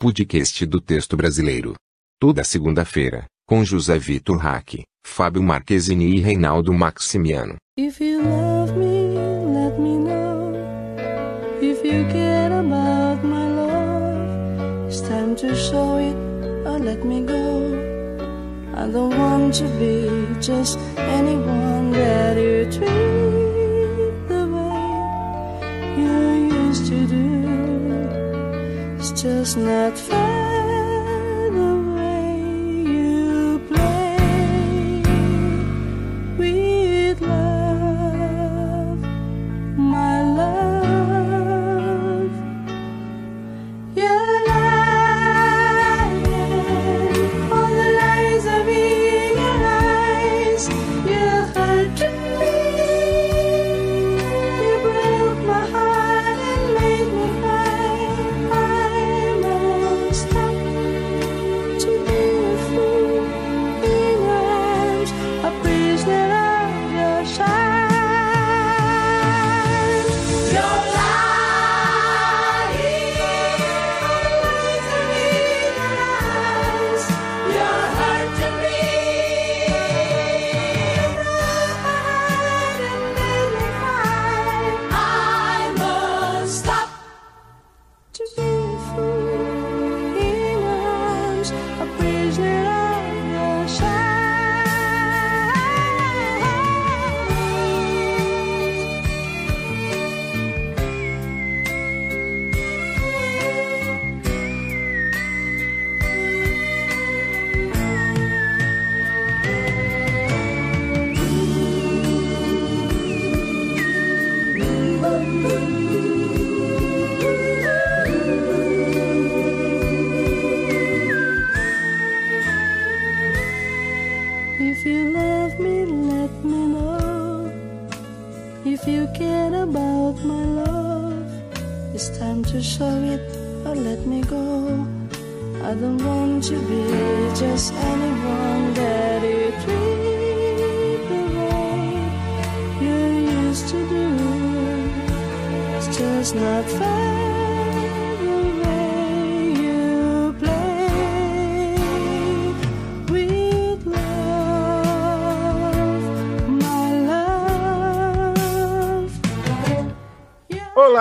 podcast do texto brasileiro. Toda segunda-feira, com José Vitor Hack, Fábio Marquezini e Reinaldo Maximiano. If you love me, let me know. If you care about my love, it's time to show it or let me go. I don't want to be just anyone that you treat the way you used to do. Just not fair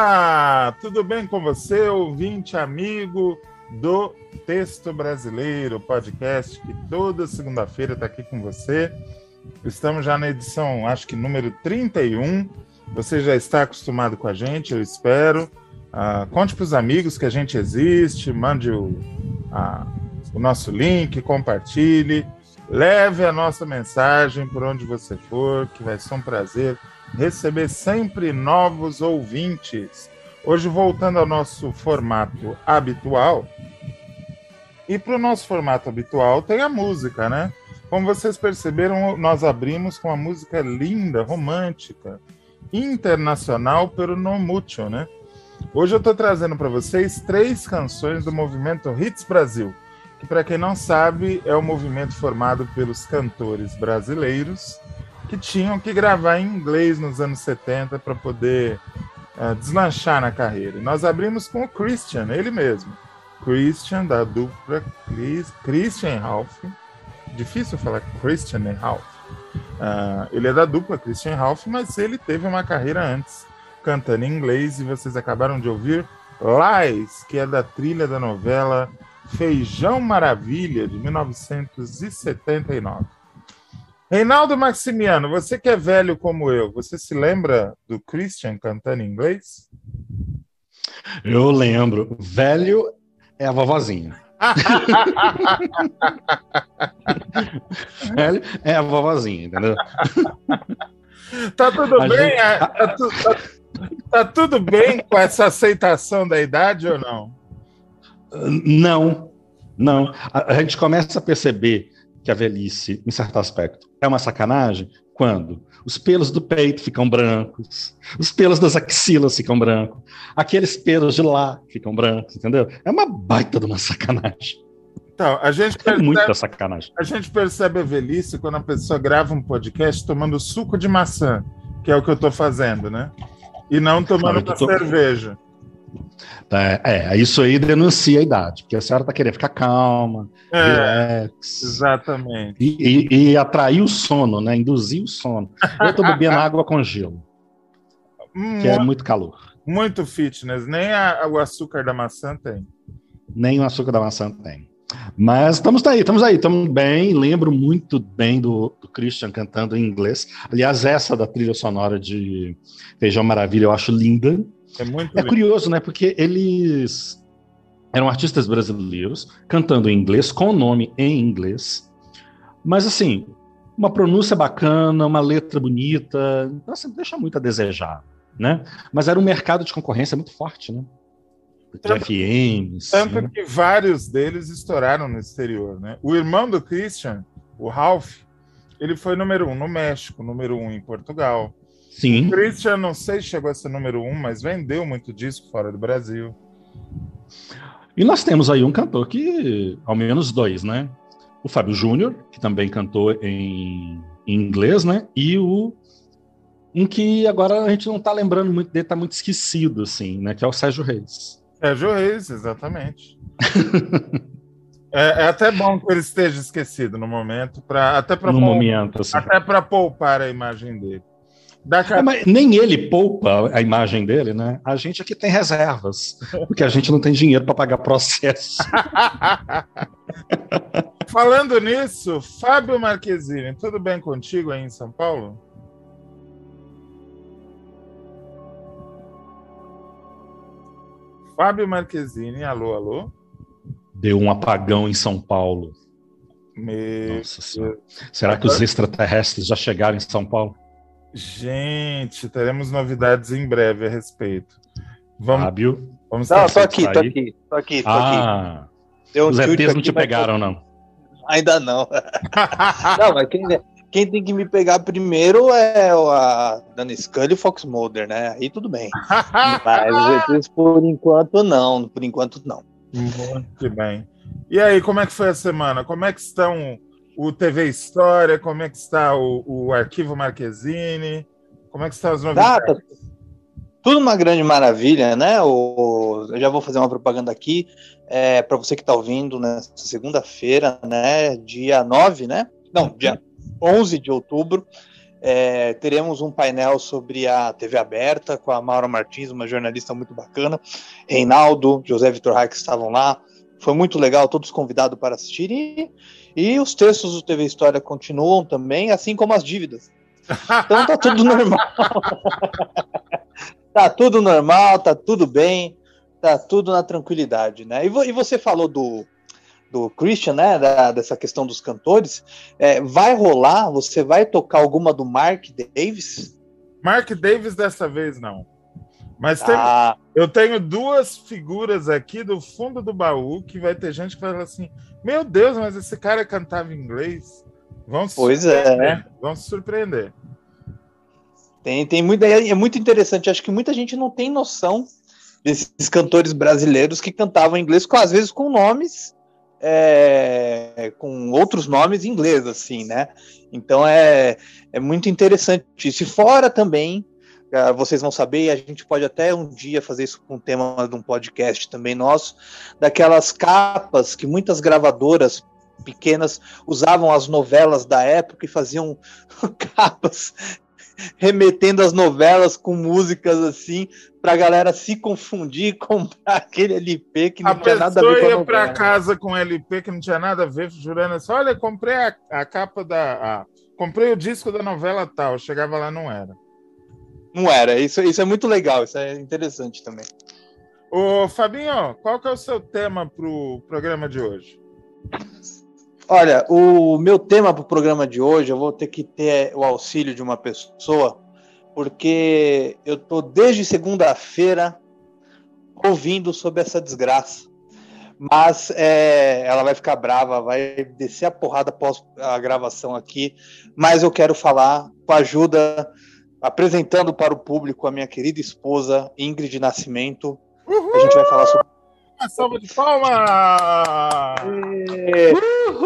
Olá, tudo bem com você, ouvinte amigo do Texto Brasileiro, podcast que toda segunda-feira está aqui com você. Estamos já na edição, acho que número 31. Você já está acostumado com a gente, eu espero. Ah, conte para os amigos que a gente existe, mande o, a- o nosso link, compartilhe, leve a nossa mensagem por onde você for, que vai ser um prazer receber sempre novos ouvintes. Hoje, voltando ao nosso formato habitual, e para o nosso formato habitual tem a música, né? Como vocês perceberam, nós abrimos com uma música linda, romântica, internacional, pelo no mucho, né? Hoje eu estou trazendo para vocês três canções do movimento Hits Brasil, que para quem não sabe é um movimento formado pelos cantores brasileiros que tinham que gravar em inglês nos anos 70 para poder ah, deslanchar na carreira. E nós abrimos com o Christian, ele mesmo. Christian, da dupla Chris, Christian Ralph. Difícil falar Christian Ralph. Ah, ele é da dupla Christian Ralph, mas ele teve uma carreira antes, cantando em inglês, e vocês acabaram de ouvir Lies, que é da trilha da novela Feijão Maravilha, de 1979. Reinaldo Maximiano, você que é velho como eu, você se lembra do Christian cantando em inglês? Eu lembro. Velho é a vovozinha. Velho é a vovozinha, entendeu? Tá tudo A bem? gente- É, Tá, tu- tá- tá tudo bem com essa aceitação da idade ou não? Não, não. A, a gente começa a perceber que a velhice, em certo aspecto, é uma sacanagem quando os pelos do peito ficam brancos, os pelos das axilas ficam brancos, aqueles pelos de lá ficam brancos, entendeu? É uma baita de uma sacanagem. Então, a gente É percebe, muita sacanagem. a gente percebe a velhice quando a pessoa grava um podcast tomando suco de maçã, que é o que eu tô fazendo, né? E não tomando eu uma tô- cerveja. É, é, isso aí denuncia a idade, porque a senhora está querendo ficar calma, é, relax. Exatamente. E, e, e, atrair o sono, né? Induzir o sono. Eu estou bebendo água com gelo, que é muito calor. Muito fitness, nem a, o açúcar da maçã tem. Nem o açúcar da maçã tem. Mas estamos aí, estamos aí, estamos bem. Lembro muito bem do, do, Christian cantando em inglês. Aliás, essa da trilha sonora de Feijão Maravilha eu acho linda. É muito É curioso, né? Porque eles eram artistas brasileiros cantando em inglês, com o nome em inglês. Mas assim, uma pronúncia bacana, uma letra bonita, então assim, deixa muito a desejar, né? Mas era um mercado de concorrência muito forte, né? Tanto, FMs, tanto né? que vários deles estouraram no exterior, né? O irmão do Christian, o Ralph, ele foi número um no México, número um em Portugal, Sim. O Christian, não sei se chegou a ser número um, mas vendeu muito disco fora do Brasil. E nós temos aí um cantor que, ao menos dois, né? O Fábio Júnior, que também cantou em, em, inglês, né? E o um que agora a gente não tá lembrando muito dele, tá muito esquecido, assim, né? Que é o Sérgio Reis. Sérgio Reis, exatamente. é, é, até bom que ele esteja esquecido no momento, para até para momento, assim. até para poupar a imagem dele. É, mas nem ele poupa a imagem dele, né? A gente aqui tem reservas, porque a gente não tem dinheiro para pagar processo. Falando nisso, Fábio Marquezine, tudo bem contigo aí em São Paulo? Fábio Marquezine, alô, alô? Deu um apagão em São Paulo. Meu Nossa Senhora. Será que os extraterrestres já chegaram em São Paulo? Gente, teremos novidades em breve a respeito. Vamos, Fábio. Vamos não, tô aqui, tô aqui, tô aqui, tô ah, aqui. Um os ETs não te pegaram, não? Ainda não. não, mas quem, quem, tem que me pegar primeiro é a Dana Scully e o Fox Mulder, né? Aí tudo bem. mas os ETs, por enquanto, não. Por enquanto, não. Muito bem. E aí, como é que foi a semana? Como é que estão o TV História, como é que está o, o Arquivo Marquezine, como é que estão as novidades? Tudo uma grande maravilha, né? O, eu já vou fazer uma propaganda aqui é, para você que está ouvindo nessa segunda-feira, né? Dia 9, né? Não, dia 11 de outubro. É, teremos um painel sobre a TV aberta com a Maura Martins, uma jornalista muito bacana, Reinaldo, José Vitor Reich estavam lá. Foi muito legal, todos convidados para assistir. E os textos do TV História continuam também, assim como as dívidas. Então tá tudo normal. tá tudo normal, tá tudo bem, tá tudo na tranquilidade, né? E, vo e você falou do, do Christian, né? Da, dessa questão dos cantores. É, vai rolar? Você vai tocar alguma do Mark Davis? Mark Davis dessa vez não. Mas tem, ah. eu tenho duas figuras aqui do fundo do baú que vai ter gente que vai falar assim: Meu Deus, mas esse cara cantava inglês. Vão se pois é, né? Vão se surpreender. Tem, tem muita, é muito interessante. Acho que muita gente não tem noção desses cantores brasileiros que cantavam inglês, com, às vezes com nomes, é, com outros nomes em inglês, assim, né? Então é, é muito interessante isso. E fora também vocês vão saber, e a gente pode até um dia fazer isso com o tema de um podcast também nosso, daquelas capas que muitas gravadoras pequenas usavam as novelas da época e faziam capas remetendo as novelas com músicas assim para a galera se confundir e comprar aquele LP que não a tinha nada a ver com a ia para casa com LP que não tinha nada a ver, jurando assim, olha, comprei a, a capa da... A, comprei o disco da novela tal, chegava lá não era. Não era. Isso, isso é muito legal, isso é interessante também. Ô, Fabinho, qual que é o seu tema para o programa de hoje? Olha, o meu tema para o programa de hoje, eu vou ter que ter o auxílio de uma pessoa, porque eu tô desde segunda-feira ouvindo sobre essa desgraça. Mas é, ela vai ficar brava, vai descer a porrada após a gravação aqui. Mas eu quero falar com a ajuda apresentando para o público a minha querida esposa Ingrid Nascimento. Uhul! A gente vai falar sobre. Uma salva de palmas!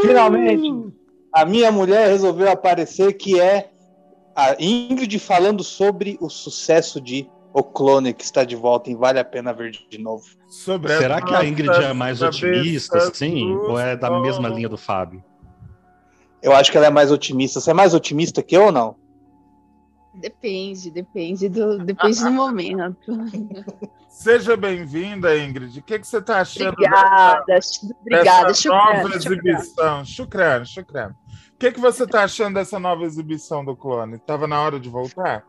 finalmente, a minha mulher resolveu aparecer, que é a Ingrid falando sobre o sucesso de o clone que está de volta em Vale a Pena Ver de novo. Sobre Será que a Ingrid é mais otimista, sim? Ou é da mesma linha do Fábio? Eu acho que ela é mais otimista. Você é mais otimista que eu ou não? Depende, depende do, depende do momento. Seja bem-vinda, Ingrid. O que, que você está achando obrigada, dessa, obrigada, dessa nova exibição? Chucrano, chucrano. O que, que você está achando dessa nova exibição do clone? Estava na hora de voltar?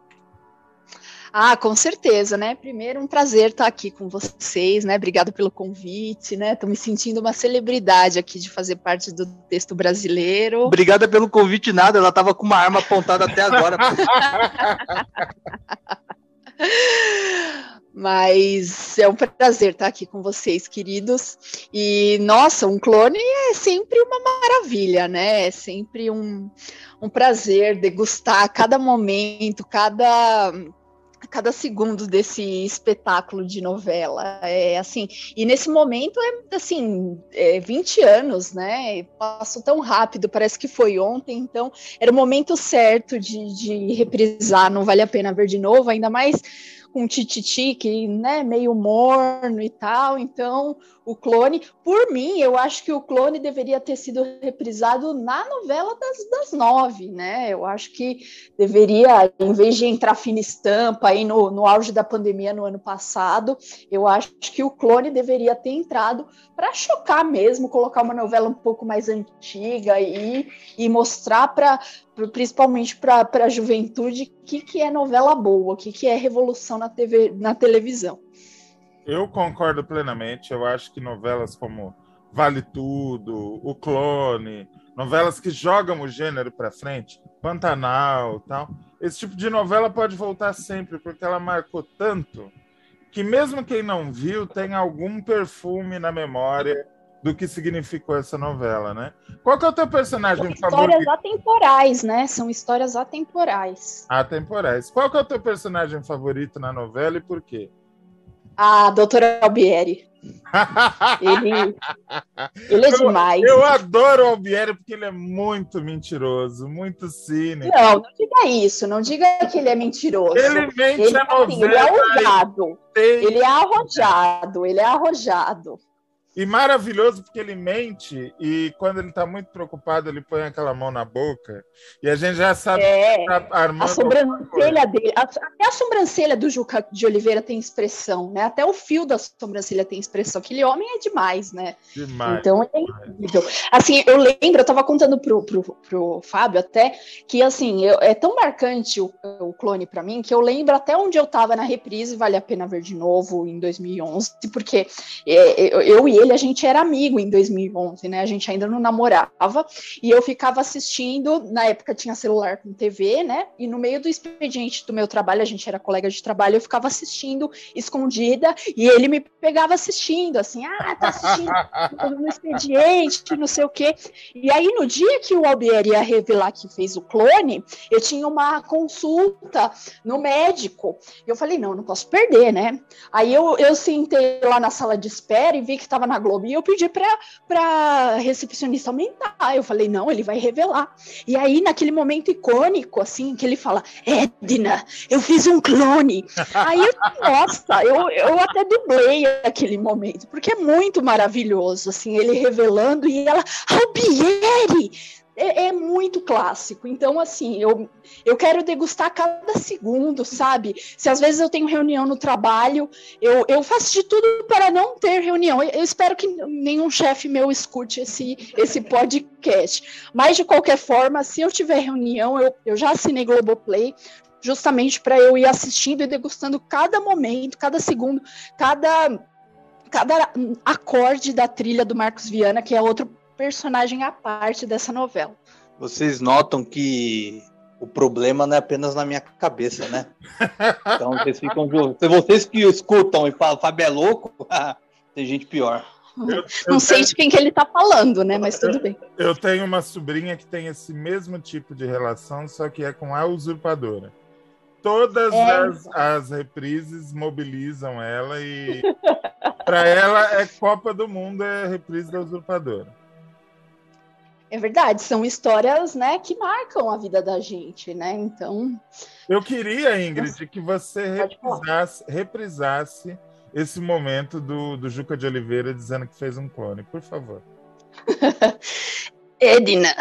Ah, com certeza, né? Primeiro, um prazer estar aqui com vocês, né? Obrigado pelo convite, né? Estou me sentindo uma celebridade aqui de fazer parte do texto brasileiro. Obrigada pelo convite, nada. Ela estava com uma arma apontada até agora. Mas é um prazer estar aqui com vocês, queridos. E, nossa, um clone é sempre uma maravilha, né? É sempre um, um prazer degustar cada momento, cada cada segundo desse espetáculo de novela. É assim, e nesse momento é assim, é 20 anos, né? Passou tão rápido, parece que foi ontem, então era o momento certo de, de reprisar, não vale a pena ver de novo, ainda mais com tititi, que né, meio morno e tal. Então, o clone, por mim, eu acho que o clone deveria ter sido reprisado na novela das, das nove, né? Eu acho que deveria, em vez de entrar fina estampa aí no, no auge da pandemia no ano passado, eu acho que o clone deveria ter entrado para chocar mesmo, colocar uma novela um pouco mais antiga e, e mostrar para principalmente para a juventude, o que, que é novela boa, o que, que é revolução na, TV, na televisão. Eu concordo plenamente. Eu acho que novelas como Vale Tudo, O Clone, novelas que jogam o gênero para frente, Pantanal, tal. Esse tipo de novela pode voltar sempre, porque ela marcou tanto que mesmo quem não viu tem algum perfume na memória do que significou essa novela, né? Qual que é o teu personagem São favorito? Histórias atemporais, né? São histórias atemporais. Atemporais. Qual que é o teu personagem favorito na novela e por quê? A doutora Albieri. ele, ele é eu, demais. Eu adoro o Albieri porque ele é muito mentiroso, muito cínico. Não, não diga isso, não diga que ele é mentiroso. Ele mente ele, a novela. Assim, ele é ousado, ele é arrojado, ele é arrojado. E maravilhoso porque ele mente e quando ele está muito preocupado, ele põe aquela mão na boca e a gente já sabe é, que tá armando. A sobrancelha dele, até a sobrancelha do Juca de Oliveira tem expressão, né? Até o fio da sobrancelha tem expressão. Aquele homem é demais, né? Demais. Então é incrível. Assim, eu lembro, eu estava contando pro, pro, pro Fábio até que assim, eu, é tão marcante o, o clone para mim que eu lembro até onde eu estava na reprise, vale a pena ver de novo em 2011, porque é, eu, eu e ele a gente era amigo em 2011, né? A gente ainda não namorava e eu ficava assistindo. Na época tinha celular com TV, né? E no meio do expediente do meu trabalho, a gente era colega de trabalho, eu ficava assistindo escondida e ele me pegava assistindo, assim, ah, tá assistindo no expediente, não sei o quê. E aí no dia que o Albieri ia revelar que fez o clone, eu tinha uma consulta no médico. E eu falei, não, não posso perder, né? Aí eu, eu sentei lá na sala de espera e vi que estava na Globo. E eu pedi para recepcionista aumentar. Eu falei, não, ele vai revelar. E aí, naquele momento icônico, assim, que ele fala, Edna, eu fiz um clone. aí, eu, nossa, eu, eu até dublei aquele momento, porque é muito maravilhoso, assim, ele revelando e ela, Albieri, é, é, muito clássico. Então, assim, eu, eu quero degustar cada segundo, sabe? Se às vezes eu tenho reunião no trabalho, eu, eu faço de tudo para não ter reunião. Eu, eu espero que nenhum chefe meu escute esse, esse podcast. Mas, de qualquer forma, se eu tiver reunião, eu, eu já assinei Globoplay, justamente para eu ir assistindo e degustando cada momento, cada segundo, cada, cada acorde da trilha do Marcos Viana, que é outro personagem à parte dessa novela. Vocês notam que o problema não é apenas na minha cabeça, né? Então vocês ficam. Vocês que escutam e falam, Fábio é louco, tem gente pior. Eu, eu não sei tenho... de quem que ele tá falando, né? Mas tudo bem. Eu tenho uma sobrinha que tem esse mesmo tipo de relação, só que é com a usurpadora. Todas é. as, as reprises mobilizam ela e para ela é Copa do Mundo, é reprise da usurpadora. É verdade, são histórias, né, que marcam a vida da gente, né? Então, Eu queria, Ingrid, que você reprisasse, reprisasse esse momento do, do Juca de Oliveira dizendo que fez um clone, por favor. Edna,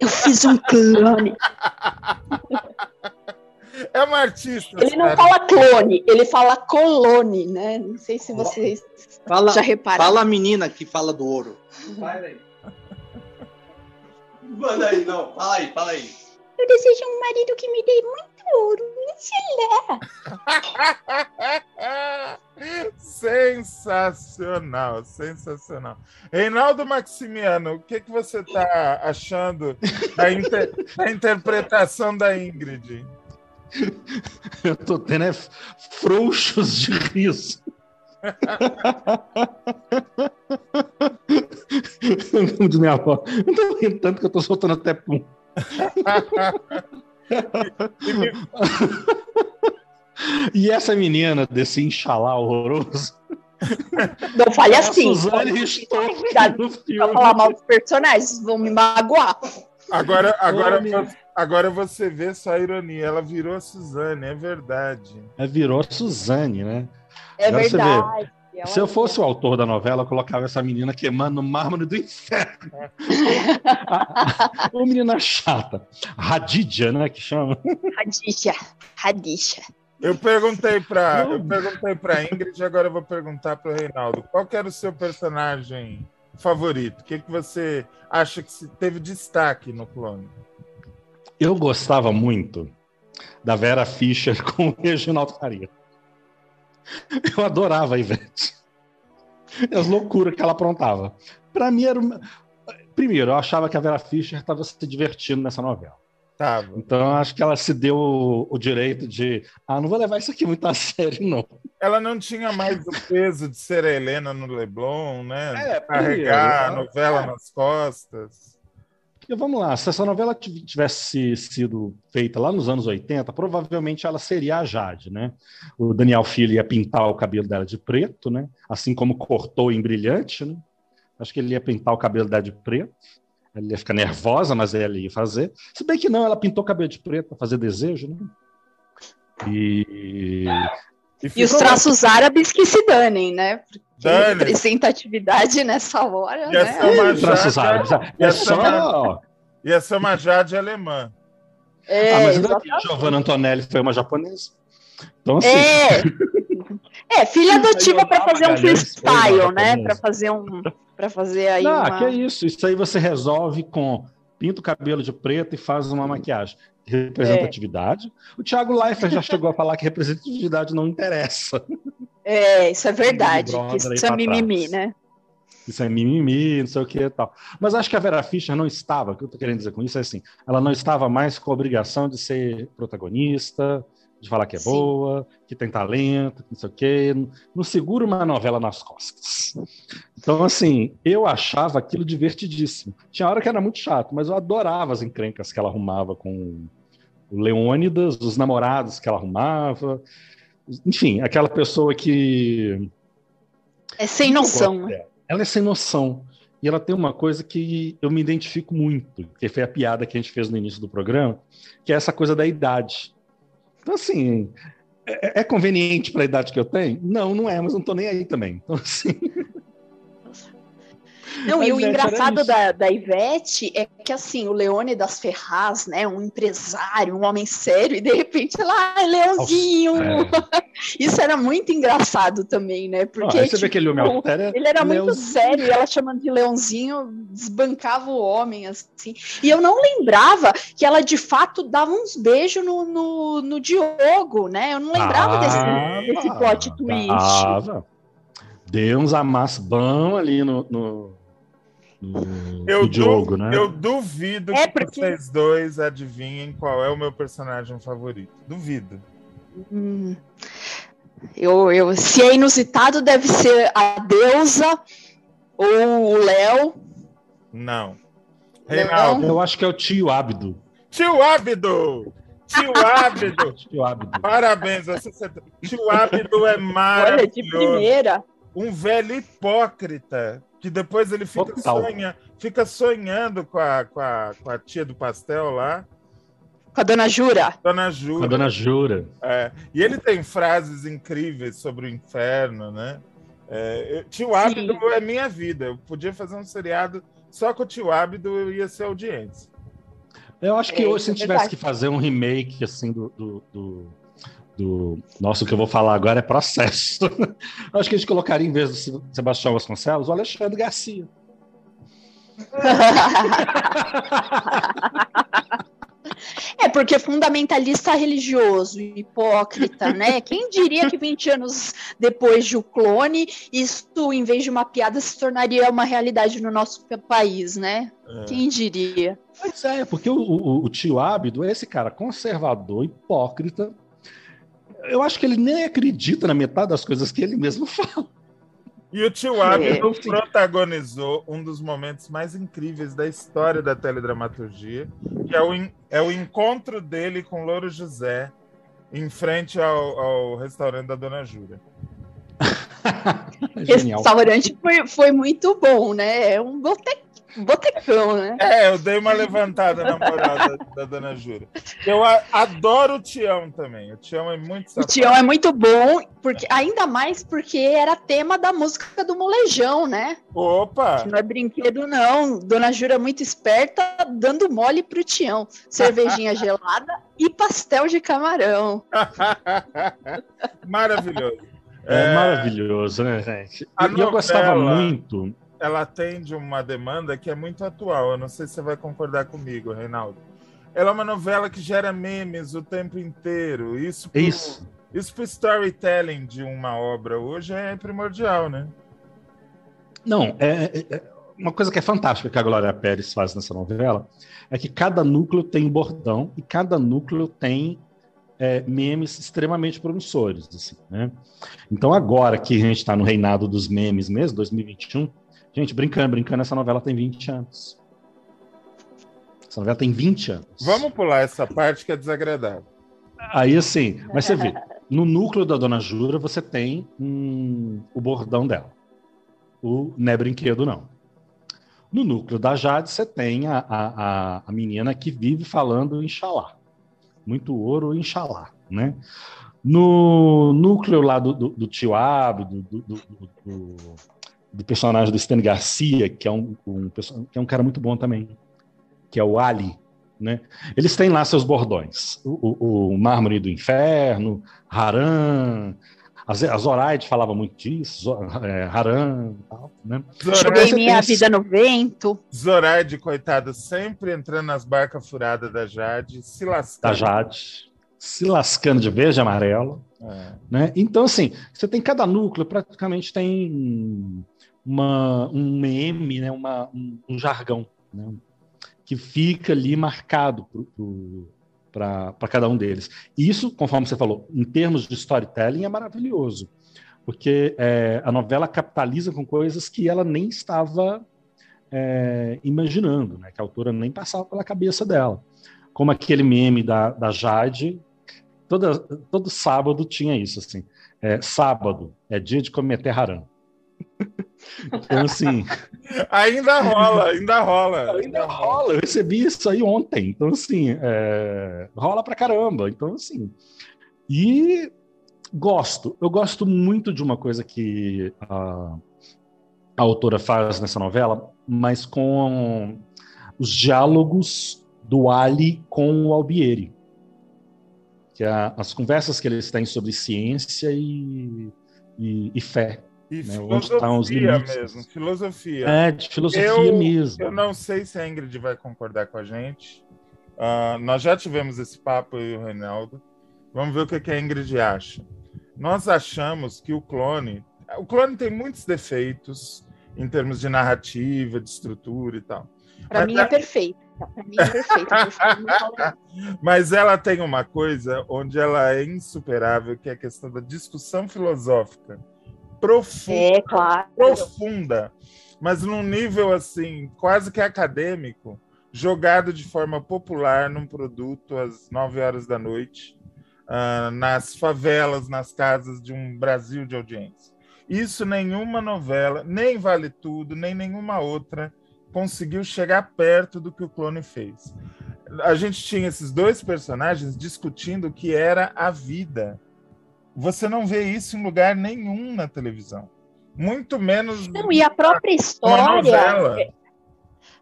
eu fiz um clone. É uma artista. Ele não sabe? fala clone, ele fala colone, né? Não sei se vocês Fala, já repararam. fala a menina que fala do ouro. Vai aí. Manda aí, não. Fala aí, fala aí. Eu desejo um marido que me dê muito ouro. sensacional, sensacional. Reinaldo Maximiano, o que, que você está achando da, inter- da interpretação da Ingrid? Eu tô tendo é frouxos de riso. Como diz minha avó, eu tô rindo tanto que eu tô soltando até pum. E essa menina desse Inxalá horroroso. Não fale a assim. Suzane no pra filme. falar mal dos personagens, vão me magoar. Agora, agora, Ô, agora você vê só a ironia. Ela virou a Suzane, é verdade. É, virou a Suzane, né? É Agora você vê. verdade. Ela- Se eu fosse o autor da novela, eu colocava essa menina queimando no mármore do inferno. Ô menina chata. Radidja, né? Que chama. Radisha, Radisha. Eu perguntei para eu perguntei para Ingrid, agora eu vou perguntar para o Reinaldo. Qual que era o seu personagem favorito? O que, que você acha que teve destaque no clone? Eu gostava muito da Vera Fischer com o Reginaldo Faria. Eu adorava a Ivete. As loucuras que ela aprontava. Para mim era uma... Primeiro, eu achava que a Vera Fischer estava se divertindo nessa novela. Tava. Então, eu acho que ela se deu o, o direito de. Ah, não vou levar isso aqui muito a sério, não. Ela não tinha mais o peso de ser a Helena no Leblon, né? É, Carregar a novela é. nas costas. Porque vamos lá, se essa novela tiv- tivesse sido feita lá nos anos 80, provavelmente ela seria a Jade, né? O Daniel Filho ia pintar o cabelo dela de preto, né? Assim como cortou em brilhante, né? Acho que ele ia pintar o cabelo dela de preto. Ela ia ficar nervosa, mas ela ia fazer. Se bem que não, ela pintou o cabelo de preto para fazer desejo, né? E E os ficou- traços árabes que se danem, né? Porque Dane. representatividade nessa hora, Ia né? ser uma traços árabes. É essa- só. Ia ser uma Jade alemã. É, Ah, mas exatamente. que Giovanna Antonelli foi uma japonesa. Então, assim, É, é filha adotiva para fazer um Magalhães foi freestyle, né? Para fazer um, para fazer aí Ah, uma. que é isso. Isso aí você resolve com pinta o cabelo de preto e faz uma maquiagem. Representatividade. O Thiago Leifert já chegou a falar que representatividade não interessa. É, isso é verdade. Isso é mimimi, trás. né? Isso é mimimi, não sei o que e tal. Mas acho que a Vera Fischer não estava, o que eu estou querendo dizer com isso é assim, ela não estava mais com a obrigação de ser protagonista, de falar que é Sim. boa, que tem talento, que não sei o quê. Não segura uma novela nas costas. Então, assim, eu achava aquilo divertidíssimo. Tinha hora que era muito chato, mas eu adorava as encrencas que ela arrumava com o Leônidas, os namorados que ela arrumava. Enfim, aquela pessoa que É sem noção, né? Ela é sem noção. E ela tem uma coisa que eu me identifico muito, que foi a piada que a gente fez no início do programa, que é essa coisa da idade. Então, assim, é, é conveniente para a idade que eu tenho? Não, não é, mas não estou nem aí também. Então, assim, Não, e A o era engraçado da, da Ivete é que, assim, o Leone das Ferraz, né, um empresário, um homem sério, e de repente ela, ai, Leãozinho! é. Isso era muito engraçado também, né? Porque vê tipo, aquele homem é ele era muito sério, e ela chamando de Leãozinho desbancava o homem, assim. E eu não lembrava que ela, de fato, dava uns beijos no, no, no Diogo, né? Eu não lembrava Ah, desse, desse plot twist. Dava. Deu uns amassos bons ali no, no, Eu, no Diogo, né? eu duvido É, que porque- vocês dois adivinhem qual é o meu personagem favorito. Duvido. Hum. Eu, eu, se é inusitado, deve ser a deusa ou o Léo. Não. Reinaldo. Eu acho que é o tio Ábido. Tio Ábido! Tio Ábido! Tio Ábido. Parabéns, você acertou. Tio Ábido é Olha, de maravilhoso. primeira. Um velho hipócrita Que depois ele fica, sonha, fica sonhando com a, com, a, com a tia do pastel lá, Com a dona Jura. Dona A Júlia. dona Jura. É, e ele tem frases incríveis sobre o inferno, né? É, eu- tio Ábido é minha vida. Eu podia fazer um seriado só com o tio Ábido, eu ia ser audiência. Eu acho que É, hoje, se a gente é tivesse que fazer um remake assim do. do, do, do- Nossa, o que eu vou falar agora é processo. Acho que a gente colocaria, em vez do Se- Sebastião Vasconcelos, o Alexandre Garcia. É, porque fundamentalista religioso, hipócrita, né? Quem diria que 20 anos depois de O Clone, isso, em vez de uma piada, se tornaria uma realidade no nosso país, né? É. Quem diria? Pois é, porque o, o- o tio Ábido é esse cara conservador, hipócrita. Eu acho que ele nem acredita na metade das coisas que ele mesmo fala. E o tio Ábido É. protagonizou um dos momentos mais incríveis da história da teledramaturgia, que é o, é o encontro dele com Louro José em frente ao, ao restaurante da Dona Júlia. Esse restaurante foi, foi muito bom, né? É um bote- botecão, né? É, eu dei uma levantada na moral da, da Dona Júlia. Eu a- adoro o Tião também. O Tião é muito O safado. Tião é muito bom, porque ainda mais porque era tema da música do molejão, né? Opa! Que não é brinquedo, não. Dona Jura é muito esperta, dando mole pro Tião. Cervejinha gelada e pastel de camarão. Maravilhoso. É, maravilhoso, né, gente? E eu gostava muito. Ela atende uma demanda que é muito atual. Eu não sei se você vai concordar comigo, Reinaldo. Ela é uma novela que gera memes o tempo inteiro. Isso pro, Isso. isso pro storytelling de uma obra hoje é primordial, né? Não, é, é- é uma coisa que é fantástica que a Glória Pérez faz nessa novela é que cada núcleo tem um bordão e cada núcleo tem é, memes extremamente promissores. assim, né? Então, agora que a gente está no reinado dos memes mesmo, 2021, gente, brincando, brincando, essa novela tem 20 anos. Essa novela tem 20 anos. Vamos pular essa parte que é desagradável. Aí, assim, mas você vê, no núcleo da Dona Jura, você tem hum, o bordão dela. O não é brinquedo, não. No núcleo da Jade, você tem a, a, a- a menina que vive falando Inxalá. Muito ouro, Inxalá, né? No núcleo lá do, do, do tio Ab, do, do, do, do- personagem do Stan Garcia, que é um, um que é um cara muito bom também, que é o Ali, né? Eles têm lá seus bordões. O, o, o Mármore do Inferno, Haran, a, Ze- a Zoraide falava muito disso, é, Haran e tal, né? Joguei minha vida no vento. Zoraide, coitada, sempre entrando nas barcas furadas da Jade, se Da lascando. Jade, se lascando de verde e amarelo. É. Né? Então, assim, você tem cada núcleo, praticamente tem uma, um meme, né? uma, um, um jargão, né? que fica ali marcado para cada um deles. E isso, conforme você falou, em termos de storytelling, é maravilhoso, porque é, a novela capitaliza com coisas que ela nem estava é, imaginando, né? que a autora nem passava pela cabeça dela. Como aquele meme da, da Jade, toda, todo sábado tinha isso, assim. É, sábado é dia de cometer haram. Então, assim, Ainda rola, ainda rola. ainda rola. Eu recebi isso aí ontem. Então, assim, é, rola pra caramba. Então, assim. E gosto. Eu gosto muito de uma coisa que a, a autora faz nessa novela, mas com os diálogos do Ali com o Albieri. Que é as conversas que eles têm sobre ciência e, e, e fé. E né, onde estão os filosofia limites. mesmo, filosofia. É, de filosofia Eu- mesmo. Eu não sei se a Ingrid vai concordar com a gente. Ah, nós já tivemos esse papo eu e o Reinaldo. Vamos ver o que, que a Ingrid acha. Nós achamos que o clone. O clone tem muitos defeitos em termos de narrativa, de estrutura e tal. Pra Mas mim é perfeito. Pra mim é perfeito. Mas ela tem uma coisa onde ela é insuperável, que é a questão da discussão filosófica profunda. É, claro. profunda, mas num nível assim, quase que acadêmico, jogado de forma popular num produto às 9 horas da noite, ah, nas favelas, nas casas de um Brasil de audiência. Isso nenhuma novela, nem Vale Tudo, nem nenhuma outra conseguiu chegar perto do que o clone fez. A gente tinha esses dois personagens discutindo o que era a vida. Você não vê isso em lugar nenhum na televisão. Muito menos. Não, e a própria história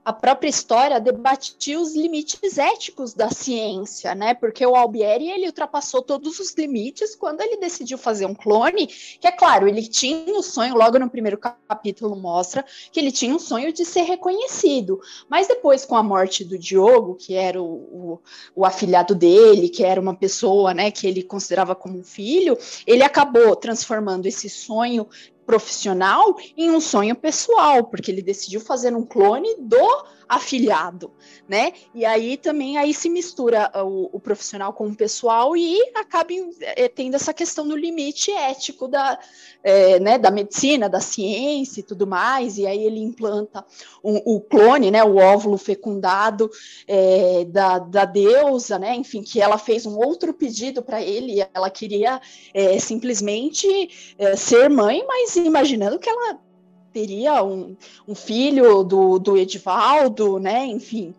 a própria história debatia os limites éticos da ciência, né? Porque o Albieri ele ultrapassou todos os limites quando ele decidiu fazer um clone, que é claro, ele tinha o sonho, logo no primeiro capítulo mostra que ele tinha um sonho de ser reconhecido, mas depois com a morte do Diogo, que era o, o, o afilhado dele, que era uma pessoa, né, que ele considerava como um filho, ele acabou transformando esse sonho profissional em um sonho pessoal, porque ele decidiu fazer um clone do afiliado, né? E aí também aí se mistura o, o profissional com o pessoal e acaba é, tendo essa questão do limite ético da, é, né, da medicina, da ciência e tudo mais. E aí ele implanta um, o clone, né, o óvulo fecundado é, da, da deusa, né? Enfim, que ela fez um outro pedido para ele. Ela queria é, simplesmente ser mãe, mas imaginando que ela teria um, um filho do, do Edivaldo, né? Enfim,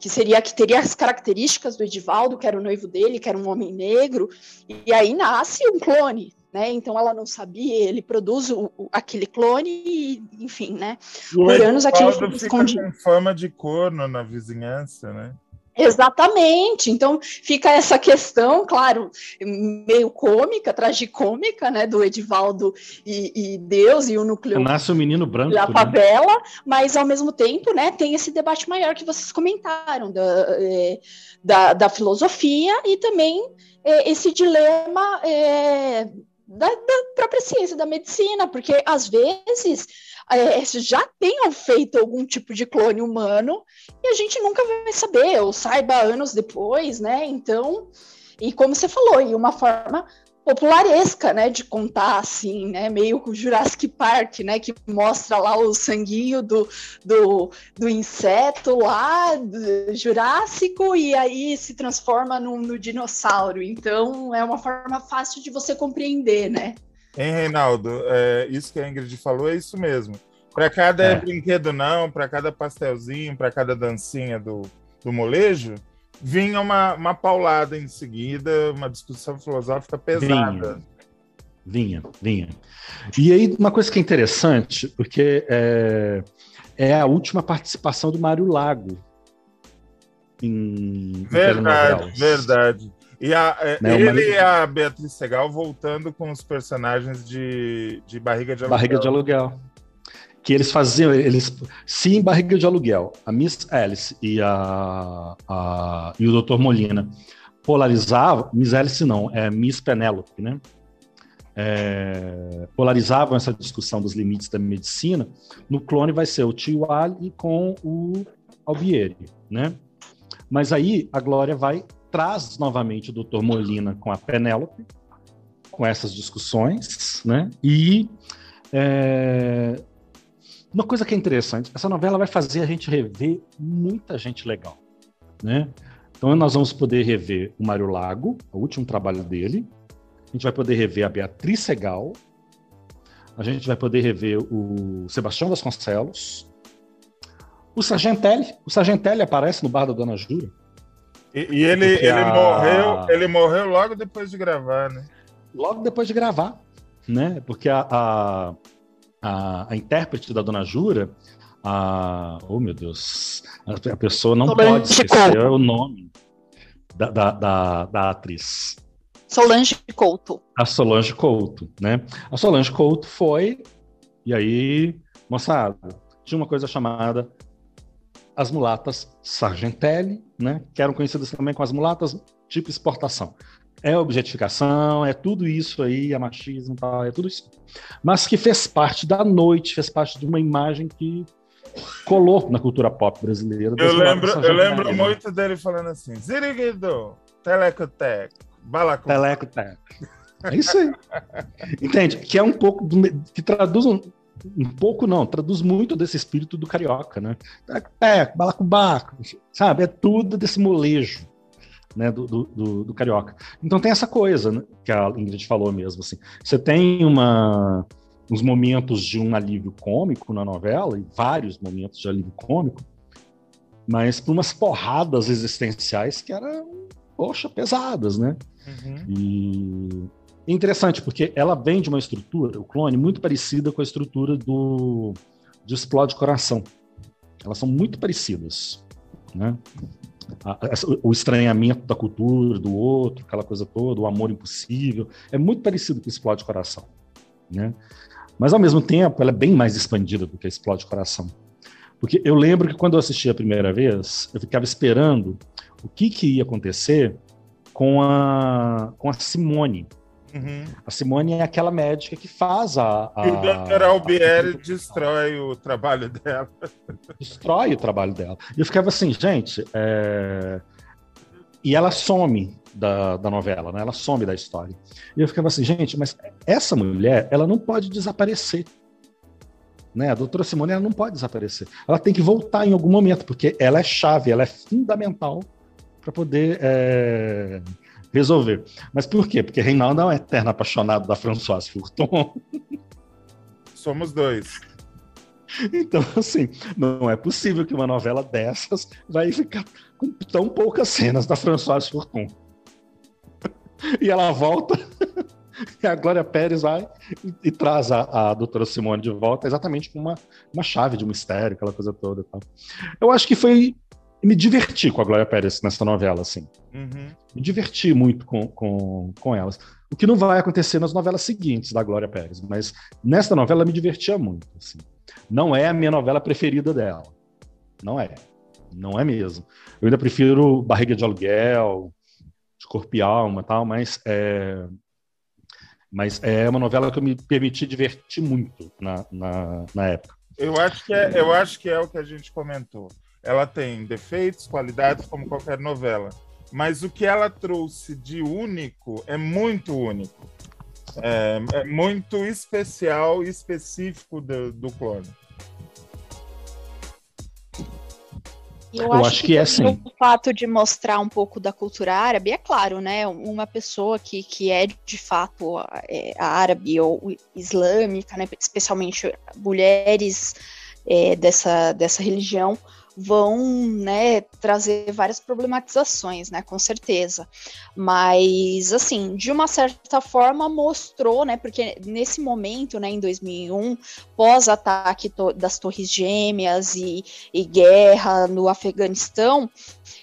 que seria que teria as características do Edivaldo, que era o noivo dele, que era um homem negro, e aí nasce um clone, né? Então ela não sabia, ele produz o, o, aquele clone, e, enfim, né? Por anos aquilo foi escondido. com fama de corno na vizinhança, né? Exatamente. Então fica essa questão, claro, meio cômica, tragicômica, né, do Edivaldo e, e Deus e o núcleo. Nasce o menino branco. Da né? favela, né? mas ao mesmo tempo, né, tem esse debate maior que vocês comentaram da, é, da, da filosofia e também é, esse dilema é, da, da própria ciência, da medicina, porque às vezes é, já tenham feito algum tipo de clone humano e a gente nunca vai saber, ou saiba anos depois, né? Então, e como você falou, e uma forma popularesca, né, de contar assim, né, meio com Jurassic Park, né, que mostra lá o sanguinho do, do, do inseto lá, do Jurássico, e aí se transforma no, no dinossauro. Então, é uma forma fácil de você compreender, né? Hein, Reinaldo? É, isso que a Ingrid falou é isso mesmo. Para cada é. brinquedo não, para cada pastelzinho, para cada dancinha do, do molejo, vinha uma, uma paulada em seguida, uma discussão filosófica pesada. Vinha, vinha. vinha. E aí, uma coisa que é interessante, porque é, é a última participação do Mário Lago. Em, verdade, em verdade. E a, é, né, ele e a Beatriz Segal voltando com os personagens de, de Barriga de Aluguel. Barriga de Aluguel. Que eles faziam, eles sim Barriga de Aluguel. A Miss Alice e, a, a, e o Dr. Molina polarizavam, Miss Alice não, é Miss Penélope, né? É, polarizavam essa discussão dos limites da medicina. No clone vai ser o Tio Ali com o Albieri, né? Mas aí a Glória vai traz novamente o Dr. Molina com a Penélope, com essas discussões, né? E é, uma coisa que é interessante, essa novela vai fazer a gente rever muita gente legal, né? Então nós vamos poder rever o Mário Lago, o último trabalho dele. A gente vai poder rever a Beatriz Segal. A gente vai poder rever o Sebastião Vasconcelos. O Sargentelli. O Sargentelli aparece no bar da Dona Jura. E, e ele, ele, a... morreu, ele morreu logo depois de gravar, né? Logo depois de gravar, né? Porque a, a, a, a intérprete da Dona Jura, a, oh meu Deus, a, a pessoa não Solange pode esquecer Couto. o nome da, da, da, da atriz. Solange Couto. A Solange Couto, né? A Solange Couto foi, e aí, moçada, tinha uma coisa chamada as mulatas Sargentelli, né, que eram conhecidas também como as mulatas tipo exportação. É objetificação, é tudo isso aí, é machismo, tal, é tudo isso. Mas que fez parte da noite, fez parte de uma imagem que colou na cultura pop brasileira. Eu lembro, eu lembro né? muito dele falando assim: Ziriguido, Telecoteco, Balacu. Telecoteco. É isso aí. Entende? Que é um pouco. Do, que traduz um, um pouco não, traduz muito desse espírito do carioca, né? É, balacubaco, sabe? É tudo desse molejo, né, do, do, do, carioca. Então tem essa coisa né, que a Ingrid falou mesmo, assim. Você tem uma uns momentos de um alívio cômico na novela, e vários momentos de alívio cômico, mas por umas porradas existenciais que eram, poxa, pesadas, né? Uhum. E interessante, porque ela vem de uma estrutura, o clone, muito parecida com a estrutura do de Explode Coração. Elas são muito parecidas, né? o estranhamento da cultura do outro, aquela coisa toda, o amor impossível, é muito parecido com Explode Coração, né? Mas ao mesmo tempo, ela é bem mais expandida do que Explode Coração. Porque eu lembro que quando eu assisti a primeira vez, eu ficava esperando o que, que ia acontecer com a, com a Simone. Uhum. A Simone é aquela médica que faz a. a e o Dr. Albieri a... destrói o trabalho dela. Destrói o trabalho dela. E eu ficava assim, gente. É... E ela some da, da novela, né? Ela some da história. E eu ficava assim, gente, mas essa mulher, ela não pode desaparecer. Né? A doutora Simone ela não pode desaparecer. Ela tem que voltar em algum momento, porque ela é chave, ela é fundamental para poder é, resolver. Mas por quê? Porque Reinaldo é um eterno apaixonado da Françoise Furton. Somos dois. Então, assim, não é possível que uma novela dessas vai ficar com tão poucas cenas da Françoise Furton. E ela volta E a Glória Pérez vai e, e traz a, a doutora Simone de volta exatamente com uma, uma chave de mistério, aquela coisa toda. Tal. Eu acho que foi. Me diverti com a Glória Pérez nessa novela, assim. Uhum. Me diverti muito com, com, com elas. O que não vai acontecer nas novelas seguintes da Glória Pérez, mas nessa novela me divertia muito. Assim. Não é a minha novela preferida dela. Não é. Não é mesmo. Eu ainda prefiro Barriga de Aluguel, de Corpo e Alma tal, mas é, mas é uma novela que eu me permiti divertir muito na, na, na época. Eu acho, que é, eu acho que é o que a gente comentou. Ela tem defeitos, qualidades, como qualquer novela. Mas o que ela trouxe de único é muito único. É, é muito especial e específico do, do clone. Eu, eu acho, acho, que, que é assim. O fato de mostrar um pouco da cultura árabe, é claro, né? Uma pessoa que, que é de fato é, árabe ou islâmica, né? especialmente mulheres é, dessa, dessa religião, vão né, trazer várias problematizações, né, com certeza. Mas, assim, de uma certa forma mostrou, né, porque nesse momento, né, em 2001, pós-ataque to das Torres Gêmeas e, e guerra no Afeganistão,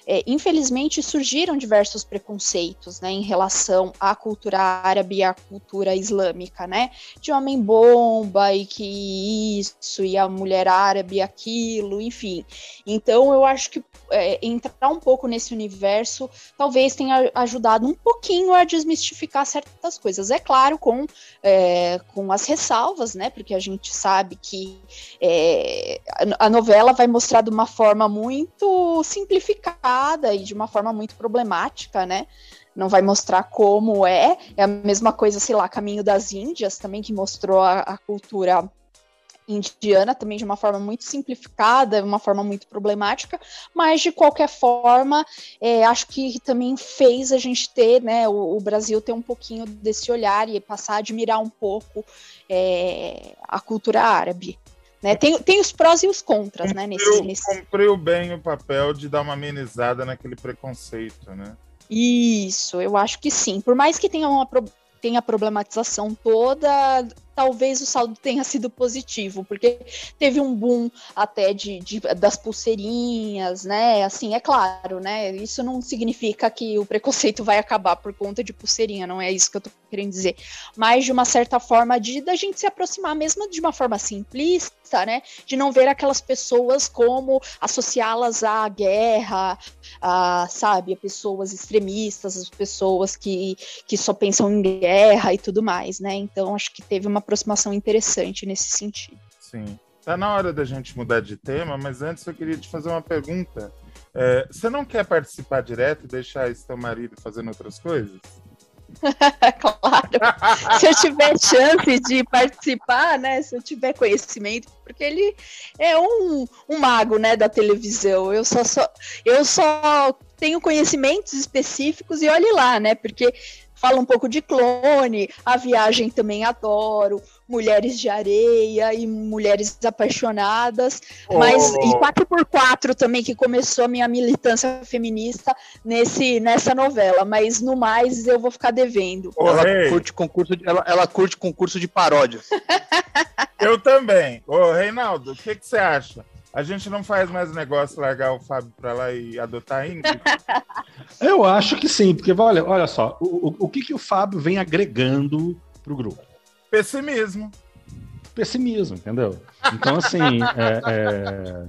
é, infelizmente surgiram diversos preconceitos né, em relação à cultura árabe e à cultura islâmica, né? De homem bomba e que isso, e a mulher árabe aquilo, enfim. Então eu acho que é, entrar um pouco nesse universo talvez tenha ajudado um pouquinho a desmistificar certas coisas. É claro, com, é, com as ressalvas, né? Porque a gente sabe que é, a novela vai mostrar de uma forma muito simplificada e de uma forma muito problemática, né? Não vai mostrar como é. É a mesma coisa, sei lá, Caminho das Índias também, que mostrou a, a cultura indiana também de uma forma muito simplificada, uma forma muito problemática, mas de qualquer forma, é, acho que também fez a gente ter, né, o, o, Brasil ter um pouquinho desse olhar e passar a admirar um pouco é, a cultura árabe. Né? Tem, tem os prós e os contras, né? Nesse, nesse... Cumpriu bem o papel de dar uma amenizada naquele preconceito, né? Isso, eu acho que sim. Por mais que tenha uma tenha a problematização toda, talvez o saldo tenha sido positivo, porque teve um boom até de, de, das pulseirinhas, né? Assim, é claro, né? Isso não significa que o preconceito vai acabar por conta de pulseirinha, não é isso que eu tô querendo dizer. Mas de uma certa forma de da gente se aproximar, mesmo de uma forma simplista, né? De não ver aquelas pessoas como associá-las à guerra, a, sabe, a pessoas extremistas, as pessoas que, que só pensam em guerra e tudo mais, né? Então acho que teve uma aproximação interessante nesse sentido. Sim. Tá na hora da gente mudar de tema, mas antes eu queria te fazer uma pergunta. É, você não quer participar direto e deixar esse teu marido fazendo outras coisas? claro. se eu tiver chance de participar, né? Se eu tiver conhecimento, porque ele é um, um mago, né, da televisão. Eu só, só eu só tenho conhecimentos específicos e olhe lá, né? Porque fala um pouco de clone, a viagem também adoro, Mulheres de Areia e Mulheres Apaixonadas, mas Oh. e 4x4 também, que começou a minha militância feminista nesse, nessa novela, mas no mais eu vou ficar devendo. Ô, ela, Rei, curte concurso de, ela, ela curte concurso de paródias. eu também. Ô, Reinaldo, o que, que você acha? A gente não faz mais negócio largar o Fábio pra lá e adotar a Ingrid? Eu acho que sim, porque olha, olha só, o, o, o que, que o Fábio vem agregando pro grupo? Pessimismo. Pessimismo, entendeu? Então, assim, é, é,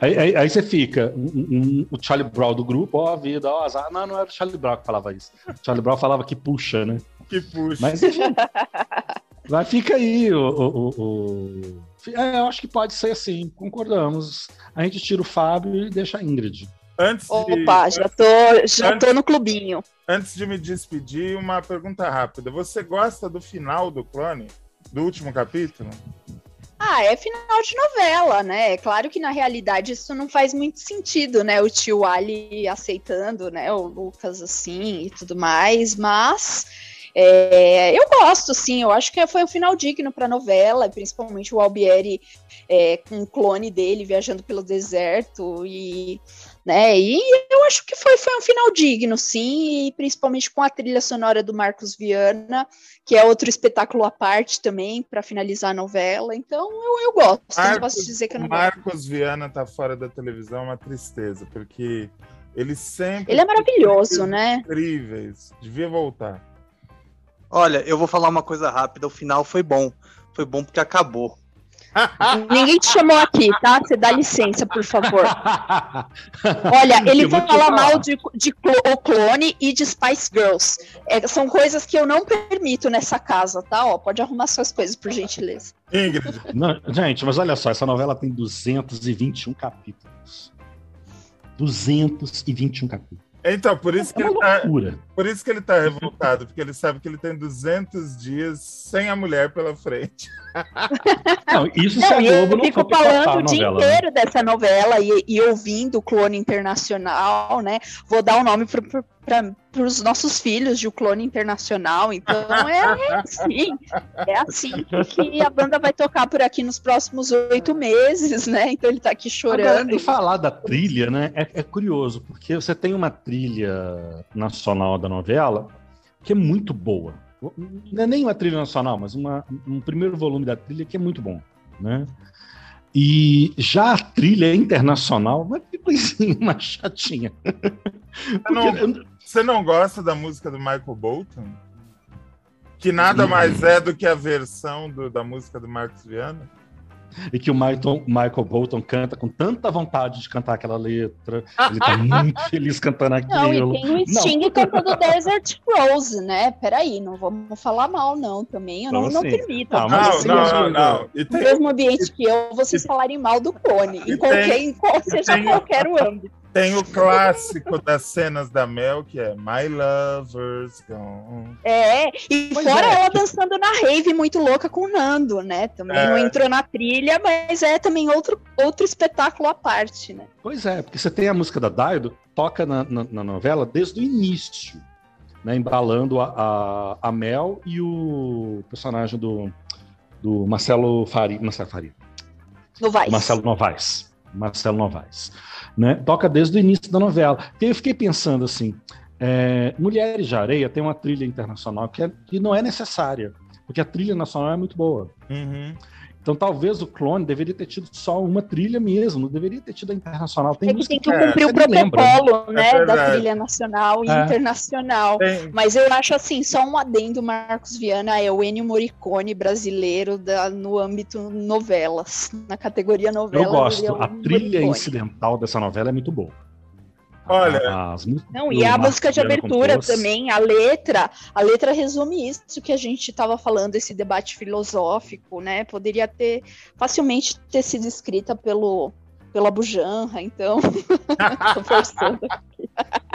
Aí, aí- aí você fica, um- um- o Charlie Brown do grupo, ó, a vida, ó, azar. Não, não era o Charlie Brown que falava isso. O Charlie Brown falava que puxa, né? Que puxa. Mas enfim. Vai, fica aí o. o- o- o- É, eu acho que pode ser assim, concordamos. A gente tira o Fábio e deixa a Ingrid. Antes de, Opa, já tô, já tô no clubinho. antes de me despedir, uma pergunta rápida. Você gosta do final do clone? Do último capítulo? Ah, é final de novela, né? É claro que na realidade isso não faz muito sentido, né? O tio Ali aceitando, né? O Lucas assim e tudo mais, mas é, eu gosto, sim. Eu acho que foi um final digno para a novela, principalmente o Albieri é, com o clone dele viajando pelo deserto e, né? E eu acho que foi, foi um final digno, sim, e principalmente com a trilha sonora do Marcos Viana que é outro espetáculo à parte também, para finalizar a novela. Então, eu, eu gosto. não Marcos- posso dizer que eu não o gosto. Marcos Viana tá fora da televisão, é uma tristeza, porque ele sempre. Ele é maravilhoso, né? Incríveis. Devia voltar. Olha, eu vou falar uma coisa rápida. O final foi bom. Foi bom porque acabou. Ninguém te chamou aqui, tá? Você dá licença, por favor. Olha, ele fala falar. mal de, de o clone e de Spice Girls. É, são coisas que eu não permito nessa casa, tá? Ó, pode arrumar suas coisas, por gentileza. Ingrid, Não, gente, mas olha só, essa novela tem 221 capítulos. 221 capítulos. Então, por isso, que É ele uma tá, loucura. por isso que ele tá revoltado, porque ele sabe que ele tem 200 dias sem a mulher pela frente. Não, isso se a Não, Globo eu não fico falando o dia novela. né? inteiro dessa novela e, e ouvindo o Clone Internacional, né? Vou dar o nome para os nossos filhos de o Clone Internacional. Então é, assim, é assim que a banda vai tocar por aqui nos próximos oito meses, né? Então ele tá aqui Agora, chorando. e falar da trilha, né? É, é curioso, porque você tem uma trilha nacional da novela que é muito boa. Não é nem uma trilha nacional, mas uma- um primeiro volume da trilha que é muito bom, né? E já a trilha internacional, mas que coisinha mais chatinha. Você não, Porque- você não gosta da música do Michael Bolton? Que nada mais é do que a versão do- da música do Marcos Viana? e que o Michael, Michael Bolton canta com tanta vontade de cantar aquela letra. Ele tá muito feliz cantando Não, e aquilo. tem o Sting cantando Desert Rose, né? Peraí, não vamos falar mal, não, também. Eu não, não permito. não, Não, não, não, não. No mesmo ambiente que eu, vocês falarem mal do clone, E em qualquer, tem- em qual, seja tem- qualquer o âmbito. Tem o clássico das cenas da Mel, que é My Lover's Gone. É, e Pois fora é, ela dançando na rave muito louca com o Nando, né? Também É. não entrou na trilha, mas é também outro, outro espetáculo à parte, né? Pois é, porque você tem a música da Daido, toca na, na- na novela desde o início, né, embalando a, a, a Mel e o personagem do, do Marcelo Faria, Marcelo Faria, No Vice. Marcelo Novaes, Marcelo Novaes, né, toca desde o início da novela. E eu fiquei pensando assim, é, Mulheres de Areia tem uma trilha internacional que, é- que não é necessária, porque a trilha nacional é muito boa. Uhum. Então talvez o clone deveria ter tido só uma trilha mesmo, não deveria ter tido a internacional. Tem É que tem que É, cumprir o nem lembra. protocolo, né, da verdade. trilha nacional e É. internacional. Tem, Mas eu acho assim, só um adendo, Marcos Viana é o Ennio Morricone brasileiro da, no âmbito novelas, na categoria novela. Eu gosto. é o A trilha Morricone. incidental dessa novela é muito boa. Olha, As músicas Não, e a música de abertura compôs, também, a letra, a letra resume isso que a gente estava falando, esse debate filosófico, né? Poderia ter facilmente ter sido escrita pelo pela Bujanra, então tô forçando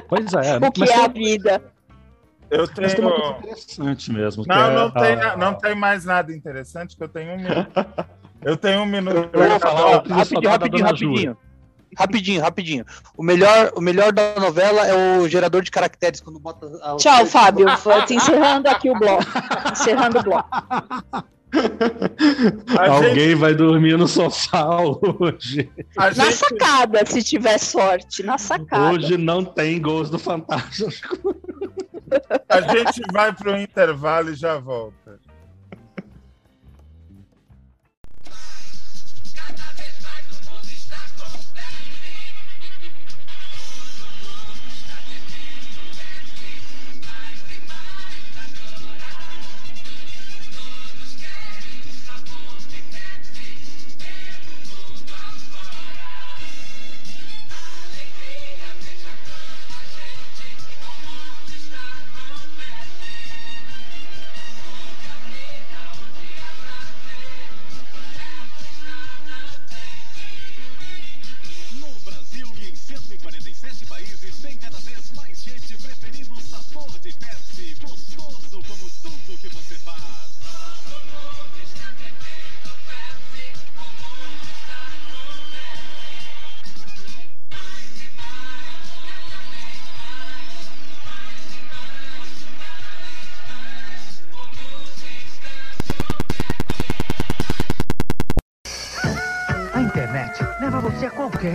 Pois é, o que é a vida. eu mas tem uma coisa tenho. interessante mesmo. que Não, é não tem, a- não tem mais nada interessante, que eu tenho um minuto. Eu tenho um minuto. Eu vou falar, rapidinho, rapidinho, rapidinho. Rapidinho, rapidinho. O melhor, o melhor da novela é o gerador de caracteres, quando bota. a- Tchau, Fábio. Vou te encerrando aqui o bloco. Encerrando o bloco. Alguém gente... vai dormir no sofá hoje. A na gente... sacada, se tiver sorte, na sacada. Hoje não tem gols do Fantástico. A gente vai para o intervalo e já volta.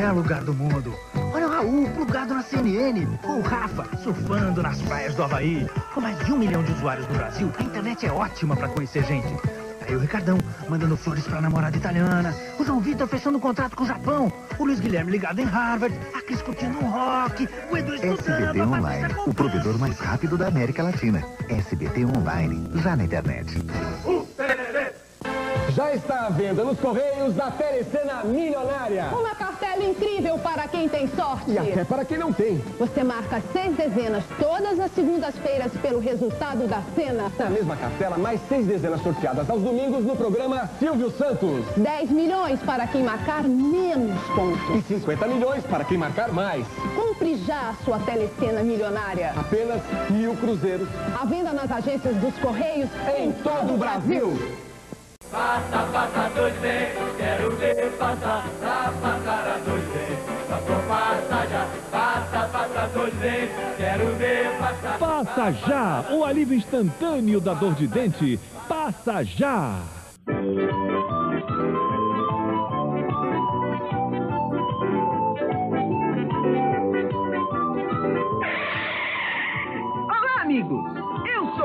Qualquer lugar do mundo. Olha o Raul plugado na CNN, ou o Rafa surfando nas praias do Havaí. Com mais de um milhão de usuários no Brasil, a internet é ótima para conhecer gente. Aí o Ricardão mandando flores pra namorada italiana, o João Vitor fechando um contrato com o Japão, o Luiz Guilherme ligado em Harvard, a Cris curtindo um rock, o Edu estudando... SBT Online, o provedor mais rápido da América Latina. SBT Online, já na internet. Uh! Já está à venda nos Correios da Telecena Milionária. Uma cartela incrível para quem tem sorte. E até para quem não tem. Você marca seis dezenas todas as segundas-feiras pelo resultado da cena. Na mesma cartela, mais seis dezenas sorteadas aos domingos no programa Silvio Santos. 10 milhões para quem marcar menos pontos. E 50 milhões para quem marcar mais. Compre já a sua Telecena Milionária. Apenas mil cruzeiros. À venda nas agências dos Correios em, em todo o Brasil. Brasil. Passa, passa dois ventos, quero ver passar pra passar a dois ventos. Passou, passa já, passa, passa dois ventos, quero ver passar. Passa já, o alívio instantâneo da dor de dente. Passa já.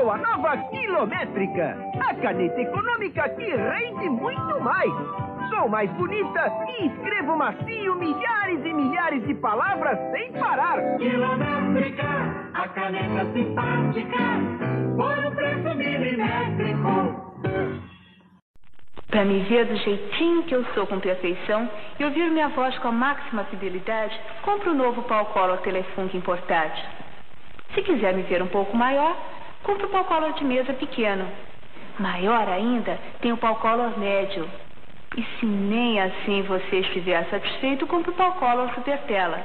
A nova quilométrica, a caneta econômica que rende muito mais. Sou mais bonita e escrevo macio milhares e milhares de palavras sem parar. Quilométrica, a caneta simpática, por um preço milimétrico. Para me ver do jeitinho que eu sou com perfeição e ouvir minha voz com a máxima fidelidade, compre o novo Pau Color Telefunk importado. Se quiser me ver um pouco maior, compre o pau color de mesa pequeno. Maior ainda, tem o pau color médio. E se nem assim você estiver satisfeito, compre o pau color super tela.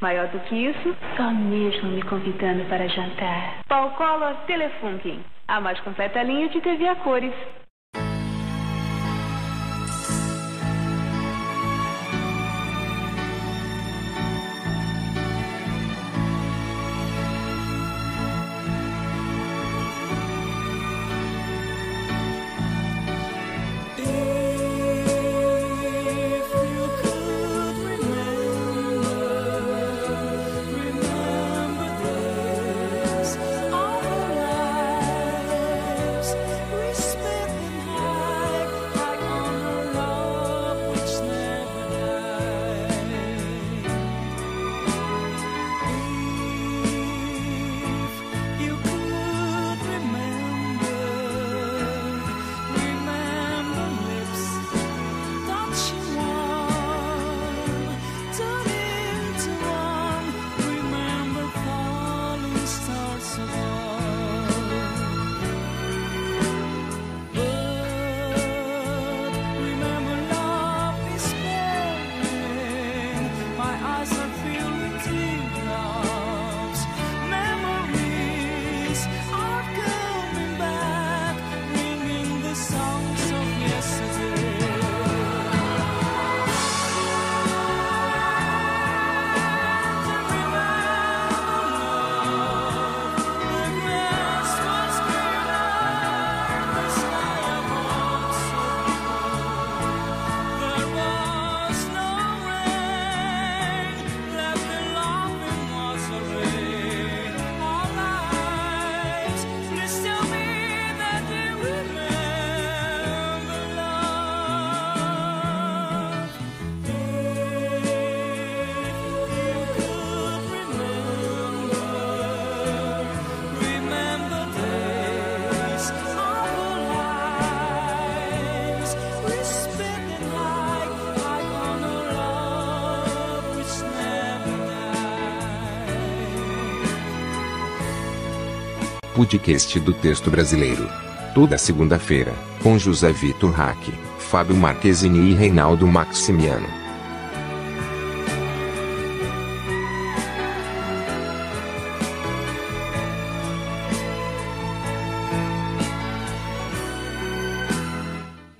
Maior do que isso, só mesmo me convidando para jantar. Pau color Telefunken, a mais completa linha de TV a cores. Podcast do texto brasileiro. Toda segunda-feira, com José Vitor Hack, Fábio Marquezini e Reinaldo Maximiano.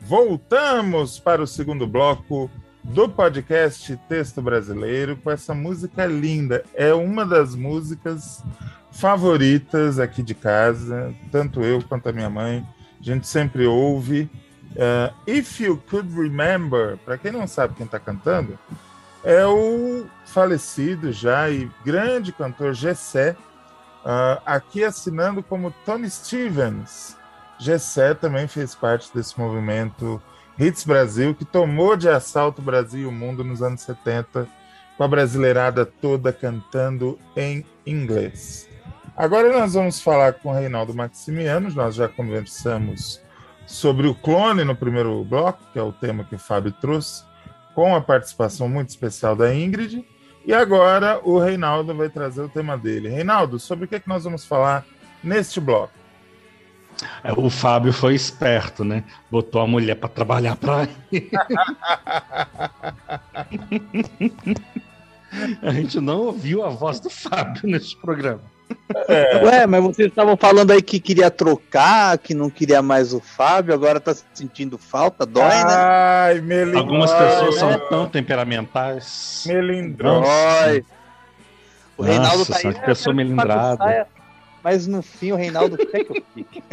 Voltamos para o segundo bloco do podcast Texto Brasileiro com essa música linda. É uma das músicas favoritas aqui de casa, tanto eu quanto a minha mãe. A gente sempre ouve. Uh, If You Could Remember, para quem não sabe quem está cantando, é o falecido já e grande cantor Gessé, uh, aqui assinando como Tony Stevens. Gessé também fez parte desse movimento Hits Brasil, que tomou de assalto o Brasil e o mundo nos anos 70, com a brasileirada toda cantando em inglês. Agora nós vamos falar com o Reinaldo Maximiano, nós já conversamos sobre o clone no primeiro bloco, que é o tema que o Fábio trouxe, com a participação muito especial da Ingrid. E agora o Reinaldo vai trazer o tema dele. Reinaldo, sobre o que, é que nós vamos falar neste bloco? É, o Fábio foi esperto, né? Botou a mulher para trabalhar para ele. a gente não ouviu a voz do Fábio neste programa. É. Ué, mas vocês estavam falando aí que queria trocar, que não queria mais o Fábio, agora tá sentindo falta, dói, né? Ai, melindrói. Algumas pessoas são tão temperamentais. Melindrói. O Reinaldo Nossa, tá aí. Né? pessoa melindrada mas no fim o Reinaldo quer que eu fique.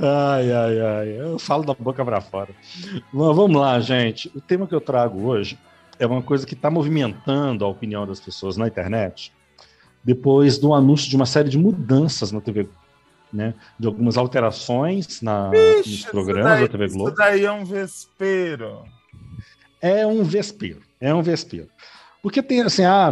ai, ai, ai. Eu falo da boca para fora. Mas vamos lá, gente. O tema que eu trago hoje é uma coisa que está movimentando a opinião das pessoas na internet depois do anúncio de uma série de mudanças na TV né, de algumas alterações na, Bicho, nos programas daí, da TV Globo. Isso daí é um vespeiro. É um vespeiro, é um vespeiro. Porque tem assim, ah,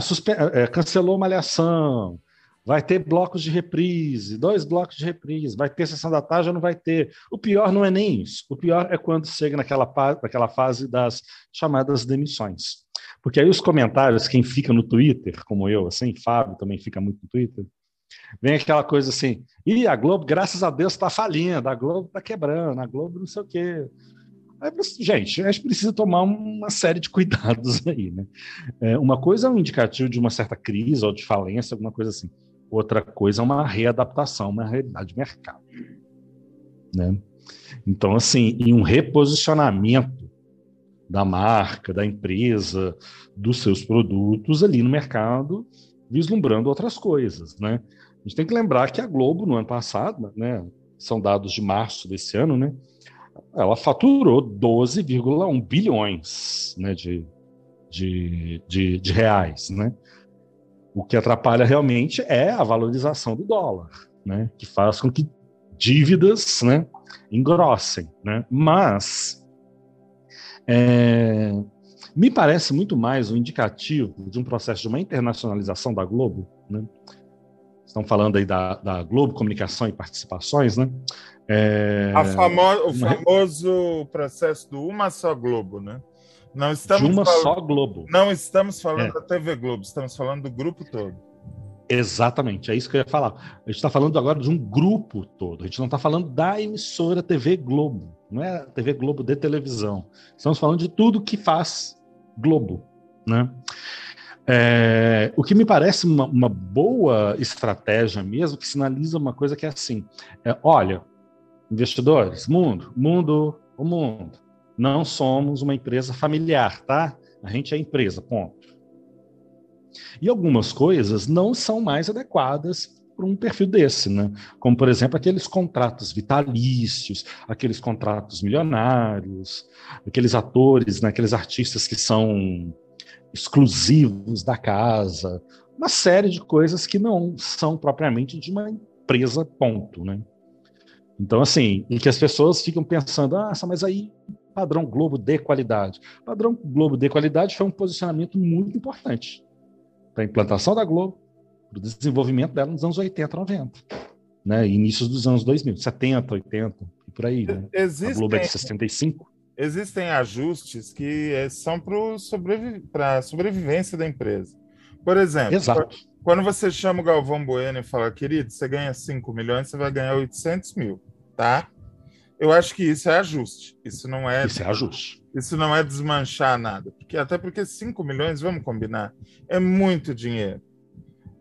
é, cancelou Malhação, vai ter blocos de reprise, dois blocos de reprise, vai ter sessão da tarde ou não vai ter. O pior não é nem isso. O pior é quando chega naquela, naquela fase das chamadas demissões. Porque aí os comentários, quem fica no Twitter, como eu, assim, Fábio também fica muito no Twitter, vem aquela coisa assim, e a Globo, graças a Deus, está falindo, a Globo está quebrando, a Globo não sei o quê. Gente, a gente precisa tomar uma série de cuidados aí, né? É, uma coisa é um indicativo de uma certa crise ou de falência, alguma coisa assim. Outra coisa é uma readaptação, uma realidade de mercado, né? Então, assim, em um reposicionamento da marca, da empresa, dos seus produtos ali no mercado, vislumbrando outras coisas, né? A gente tem que lembrar que a Globo, no ano passado, né, são dados de março desse ano, né, ela faturou 12,1 bilhões né, de, de, de, de, reais. Né? O que atrapalha realmente é a valorização do dólar, né, que faz com que dívidas né, engrossem. Né? Mas é, me parece muito mais um indicativo de um processo de uma internacionalização da Globo. Né? Estão falando aí da, da Globo Comunicação e Participações, né? É... Famo o famoso processo do Uma Só Globo, né? Não estamos de uma só Globo. Não estamos falando é. da TV Globo, estamos falando do grupo todo. Exatamente, é isso que eu ia falar. A gente está falando agora de um grupo todo. A gente não está falando da emissora TV Globo, não é a TV Globo de televisão. Estamos falando de tudo que faz Globo, né? É, o que me parece uma, uma, boa estratégia mesmo, que sinaliza uma coisa que é assim: é, olha, Investidores, mundo, mundo, o mundo. Não somos uma empresa familiar, tá? A gente é empresa, ponto. E algumas coisas não são mais adequadas para um perfil desse, né? Como, por exemplo, aqueles contratos vitalícios, aqueles contratos milionários, aqueles atores, né? aqueles artistas que são exclusivos da casa, uma série de coisas que não são propriamente de uma empresa, ponto, né? Então, assim, em que as pessoas ficam pensando, ah, mas aí padrão Globo de qualidade. Padrão Globo de qualidade foi um posicionamento muito importante para a implantação da Globo, para o desenvolvimento dela nos anos 80, 90, né? Inícios dos anos 2000, 70, 80 e por aí. Né? Existem, a Globo é de 65. Existem ajustes que eh, são para sobrevi a sobrevivência da empresa. Por exemplo, Exato. Quando você chama o Galvão Bueno e fala, querido, você ganha 5 milhões, você vai ganhar 800 mil, tá? Eu acho que isso é ajuste. Isso não é. Isso é ajuste. Isso não é desmanchar nada. Porque, até porque 5 milhões, vamos combinar, é muito dinheiro.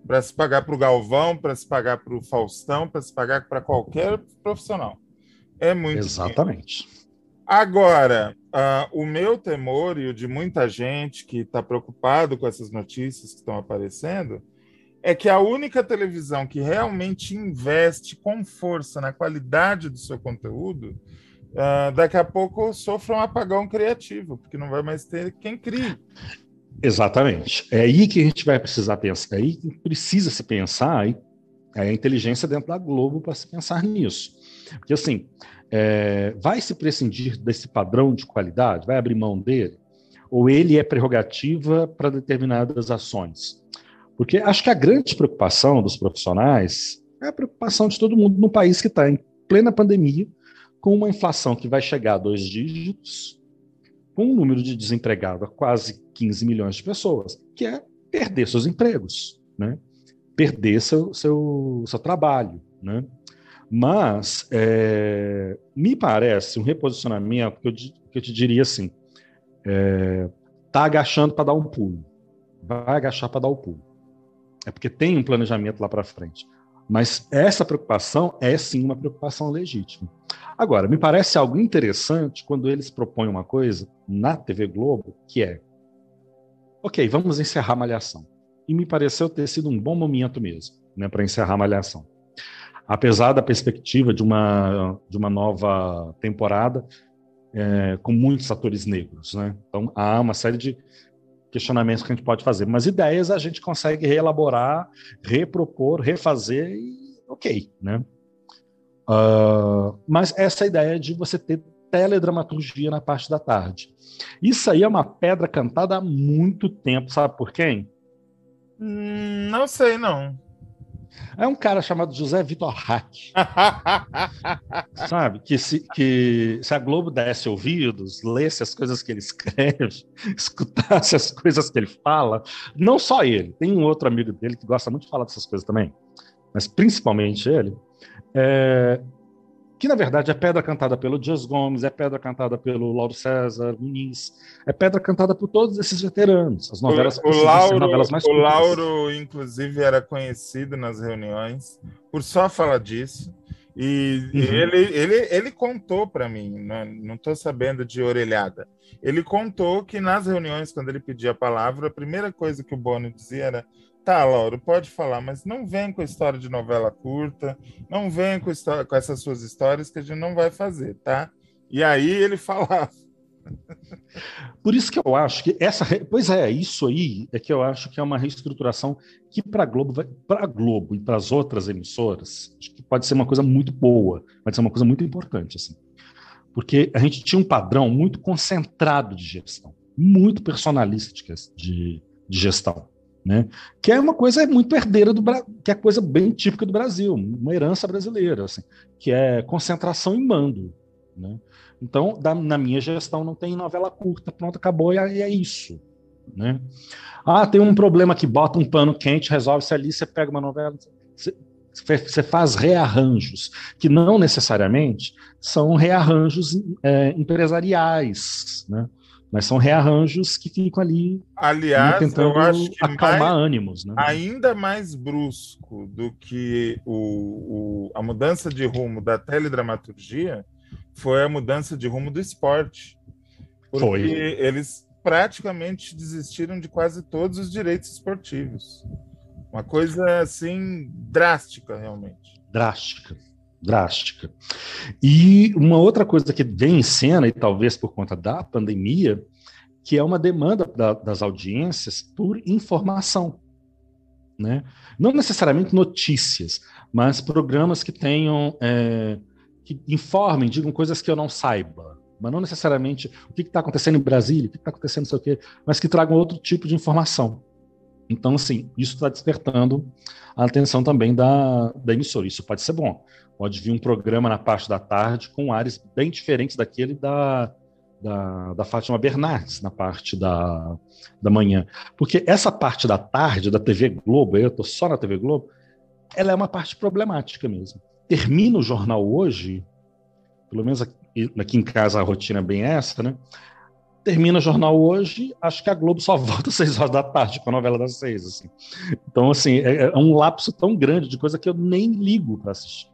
Para se pagar para o Galvão, para se pagar para o Faustão, para se pagar para qualquer profissional. É muito Exatamente. Dinheiro. Agora, uh, o meu temor e o de muita gente que está preocupado com essas notícias que estão aparecendo é que a única televisão que realmente investe com força na qualidade do seu conteúdo, uh, daqui a pouco sofra um apagão criativo, porque não vai mais ter quem crie. Exatamente. É aí que a gente vai precisar pensar, é aí que precisa se pensar, é a inteligência dentro da Globo para se pensar nisso. Porque assim, é, vai se prescindir desse padrão de qualidade? Vai abrir mão dele? Ou ele é prerrogativa para determinadas ações? Porque acho que a grande preocupação dos profissionais é a preocupação de todo mundo no país que está em plena pandemia, com uma inflação que vai chegar a dois dígitos, com um número de desempregados a quase 15 milhões de pessoas, que é perder seus empregos, né? perder seu, seu, seu trabalho. Né? Mas é, me parece um reposicionamento que eu, que eu te diria assim: é, tá agachando para dar um pulo, vai agachar para dar o um pulo. É porque tem um planejamento lá para frente. Mas essa preocupação é sim uma preocupação legítima. Agora, me parece algo interessante quando eles propõem uma coisa na TV Globo, que é: ok, vamos encerrar a Malhação. E me pareceu ter sido um bom momento mesmo, né, para encerrar a Malhação. Apesar da perspectiva de uma, de uma nova temporada é, com muitos atores negros, né? Então há uma série de questionamentos que a gente pode fazer. Mas ideias a gente consegue reelaborar, repropor, refazer e ok, né? Uh, mas essa ideia de você ter teledramaturgia na parte da tarde. Isso aí é uma pedra cantada há muito tempo, sabe por quem? Hum, não sei, não. É um cara chamado José Vitor Hack. Sabe? Que se, que se a Globo desse ouvidos, lesse as coisas que ele escreve, escutasse as coisas que ele fala, não só ele, tem um outro amigo dele que gosta muito de falar dessas coisas também, mas principalmente ele, é, que na verdade é pedra cantada pelo Dias Gomes, é pedra cantada pelo Lauro César Muniz, é pedra cantada por todos esses veteranos. As novelas, o, o Lauro, novelas mais O Lauro, inclusive, era conhecido nas reuniões por só falar disso. E uhum. ele, ele, ele contou para mim, não estou sabendo de orelhada. Ele contou que nas reuniões, quando ele pedia a palavra, a primeira coisa que o Bono dizia era: Tá, Lauro, pode falar, mas não vem com história de novela curta, não vem com, com essas suas histórias que a gente não vai fazer, tá? E aí ele falava. Por isso que eu acho que essa, pois é, isso aí é que eu acho que é uma reestruturação que para Globo, para Globo e para as outras emissoras, acho que pode ser uma coisa muito boa, pode ser uma coisa muito importante assim. Porque a gente tinha um padrão muito concentrado de gestão, muito personalista de, de gestão né? Que é uma coisa muito herdeira do que é coisa bem típica do Brasil, uma herança brasileira, assim, que é concentração em mando, né? Então, da, na minha gestão não tem novela curta, pronto, acabou e é, é isso, né? Ah, tem um problema que bota um pano quente, resolve-se ali, você pega uma novela, você, você faz rearranjos, que não necessariamente são rearranjos é, empresariais, né? Mas são rearranjos que ficam ali Aliás, tentando acalmar mais, ânimos. Né? Ainda mais brusco do que o, o, a mudança de rumo da teledramaturgia foi a mudança de rumo do esporte. Porque foi. eles praticamente desistiram de quase todos os direitos esportivos. Uma coisa assim drástica, realmente. Drástica drástica. E uma outra coisa que vem em cena, e talvez por conta da pandemia, que é uma demanda da, das audiências por informação. Né? Não necessariamente notícias, mas programas que tenham, é, que informem, digam coisas que eu não saiba, mas não necessariamente o que está acontecendo em Brasília, o que está acontecendo, não sei o quê, mas que tragam outro tipo de informação. Então, assim, isso está despertando a atenção também da, da emissora. Isso pode ser bom. Pode vir um programa na parte da tarde com áreas bem diferentes daquele da, da, da Fátima Bernardes na parte da, da manhã. Porque essa parte da tarde, da TV Globo, eu estou só na TV Globo, ela é uma parte problemática mesmo. Termina o jornal hoje, pelo menos aqui, aqui em casa a rotina é bem essa, né? Termina o jornal hoje, acho que a Globo só volta às seis horas da tarde com a novela das seis. Assim. Então, assim, é, é um lapso tão grande de coisa que eu nem ligo para assistir.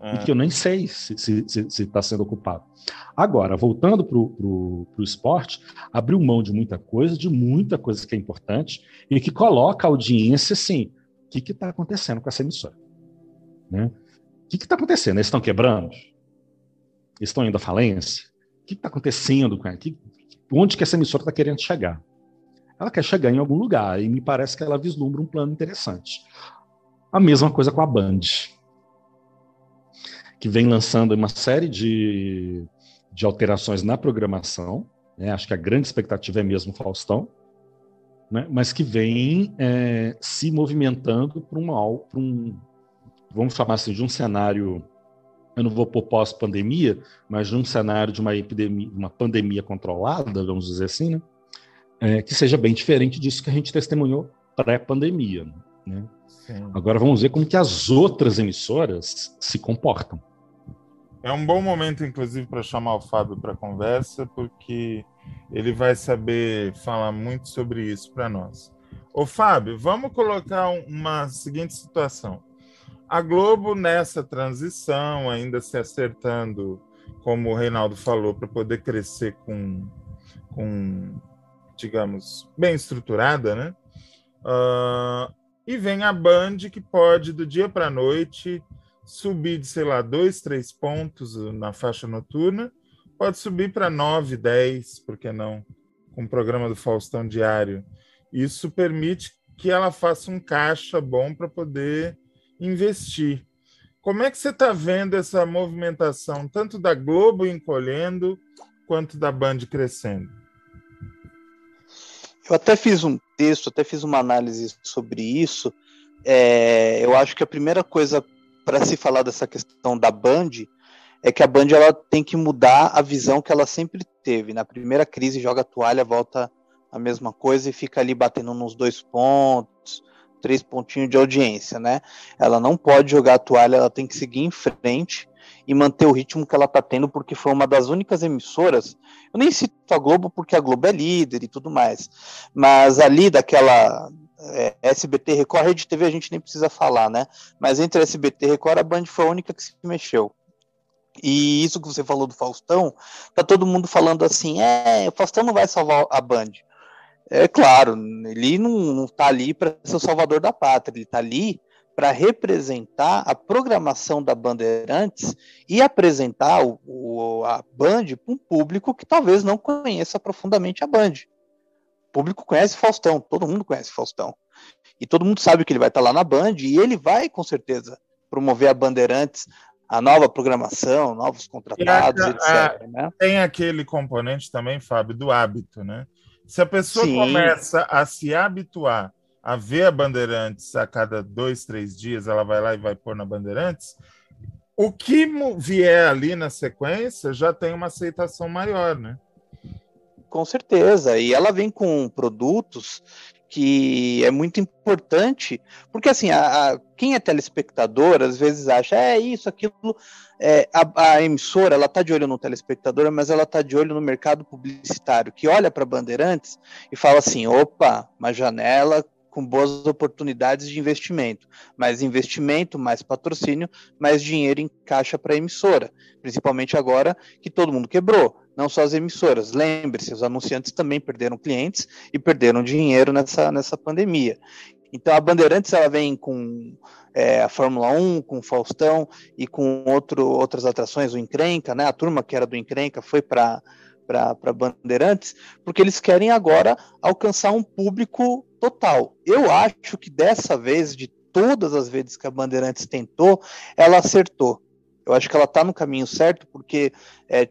É. E que eu nem sei se está se, se, tá sendo ocupado. Agora, voltando para o esporte, abriu mão de muita coisa, de muita coisa que é importante, e que coloca a audiência assim: o que está acontecendo com essa emissora? Né? O que está acontecendo? Eles estão quebrando? Eles estão indo à falência? O que está acontecendo com ela? Onde que essa emissora está querendo chegar? Ela quer chegar em algum lugar, e me parece que ela vislumbra um plano interessante. A mesma coisa com a Band que vem lançando uma série de, de alterações na programação. Né? Acho que a grande expectativa é mesmo o Faustão, né? mas que vem é, se movimentando para um, um, vamos chamar assim, de um cenário, eu não vou pôr pós-pandemia, mas de um cenário de uma epidemia, uma pandemia controlada, vamos dizer assim, né? É, que seja bem diferente disso que a gente testemunhou pré-pandemia. Né? Agora vamos ver como que as outras emissoras se comportam. É um bom momento, inclusive, para chamar o Fábio para conversa, porque ele vai saber falar muito sobre isso para nós. Ô, Fábio, vamos colocar uma seguinte situação. A Globo, nessa transição, ainda se acertando, como o Reinaldo falou, para poder crescer com, com, digamos, bem estruturada, né? Uh, e vem a Band, que pode, do dia para a noite, subir de, sei lá, dois, três pontos na faixa noturna, pode subir para 9, 10, por que não? Com o programa do Faustão diário. Isso permite que ela faça um caixa bom para poder investir. Como é que você está vendo essa movimentação, tanto da Globo encolhendo, quanto da Band crescendo? Eu até fiz um texto, até fiz uma análise sobre isso. É, eu acho que a primeira coisa para se falar dessa questão da Band é que a Band ela tem que mudar a visão que ela sempre teve. Na primeira crise joga a toalha, volta a mesma coisa e fica ali batendo nos dois pontos, três pontinhos de audiência, né? Ela não pode jogar a toalha, ela tem que seguir em frente e manter o ritmo que ela está tendo, porque foi uma das únicas emissoras. Eu nem cito a Globo porque a Globo é líder e tudo mais, mas ali daquela é, SBT, Record, Rede TV a gente nem precisa falar, né? Mas entre SBT Record, a Band foi a única que se mexeu. E isso que você falou do Faustão, tá todo mundo falando assim, é, o Faustão não vai salvar a Band. É claro, ele não, não tá ali para ser o salvador da pátria, ele tá ali para representar a programação da Bandeirantes e apresentar o, o, a Band para um público que talvez não conheça profundamente a Band público conhece Faustão, todo mundo conhece Faustão. E todo mundo sabe que ele vai estar lá na Band e ele vai, com certeza, promover a Bandeirantes, a nova programação, novos contratados, a, etc. Né? Tem aquele componente também, Fábio, do hábito, né? Se a pessoa Sim. começa a se habituar a ver a Bandeirantes a cada dois, três dias, ela vai lá e vai pôr na Bandeirantes, o que vier ali na sequência já tem uma aceitação maior, né? Com certeza. E ela vem com produtos que é muito importante, porque assim, a, a, quem é telespectador às vezes acha, é isso, aquilo. É, a, a, emissora ela tá de olho no telespectador, mas ela tá de olho no mercado publicitário, que olha para Bandeirantes e fala assim: opa, uma janela com boas oportunidades de investimento. Mais investimento, mais patrocínio, mais dinheiro em caixa para a emissora. Principalmente agora que todo mundo quebrou não só as emissoras. Lembre-se, os anunciantes também perderam clientes e perderam dinheiro nessa, nessa pandemia. Então a Bandeirantes ela vem com é, a Fórmula 1, com Faustão e com outro, outras atrações, o Encrenca, né? A turma que era do Encrenca foi para para Bandeirantes, porque eles querem agora alcançar um público total. Eu acho que dessa vez, de todas as vezes que a Bandeirantes tentou, ela acertou. Eu acho que ela está no caminho certo, porque é,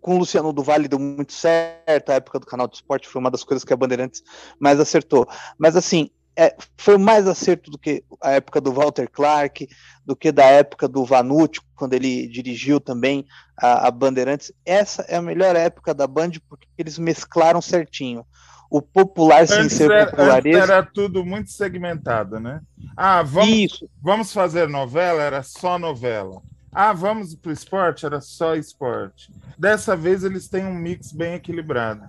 com o Luciano do Vale deu muito certo, a época do canal de esporte foi uma das coisas que a Bandeirantes mais acertou. Mas assim, é, foi mais acerto do que a época do Walter Clark, do que da época do Vanucci, quando ele dirigiu também a, a Bandeirantes. Essa é a melhor época da Band porque eles mesclaram certinho. O popular sem Antes ser era, popularesco. antes era tudo muito segmentado, né? Ah, vamos, Isso. vamos fazer novela? Era só novela. Ah, vamos para o esporte? Era só esporte. Dessa vez eles têm um mix bem equilibrado.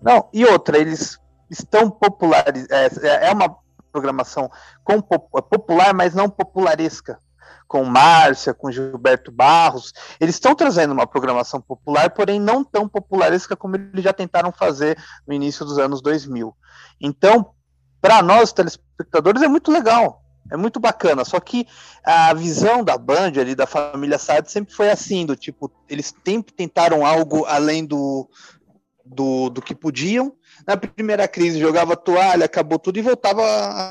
Não, e outra, eles estão populares. É, é uma programação com, pop- popular, mas não popularesca. Com Márcia, com Gilberto Barros. Eles estão trazendo uma programação popular, porém não tão popularesca como eles já tentaram fazer no início dos anos 2000. Então, para nós, telespectadores, é muito legal. É muito bacana, só que a visão da Band ali, da família Saad, sempre foi assim, do tipo, eles sempre tentaram algo além do, do, do que podiam. Na primeira crise jogava toalha, acabou tudo e voltava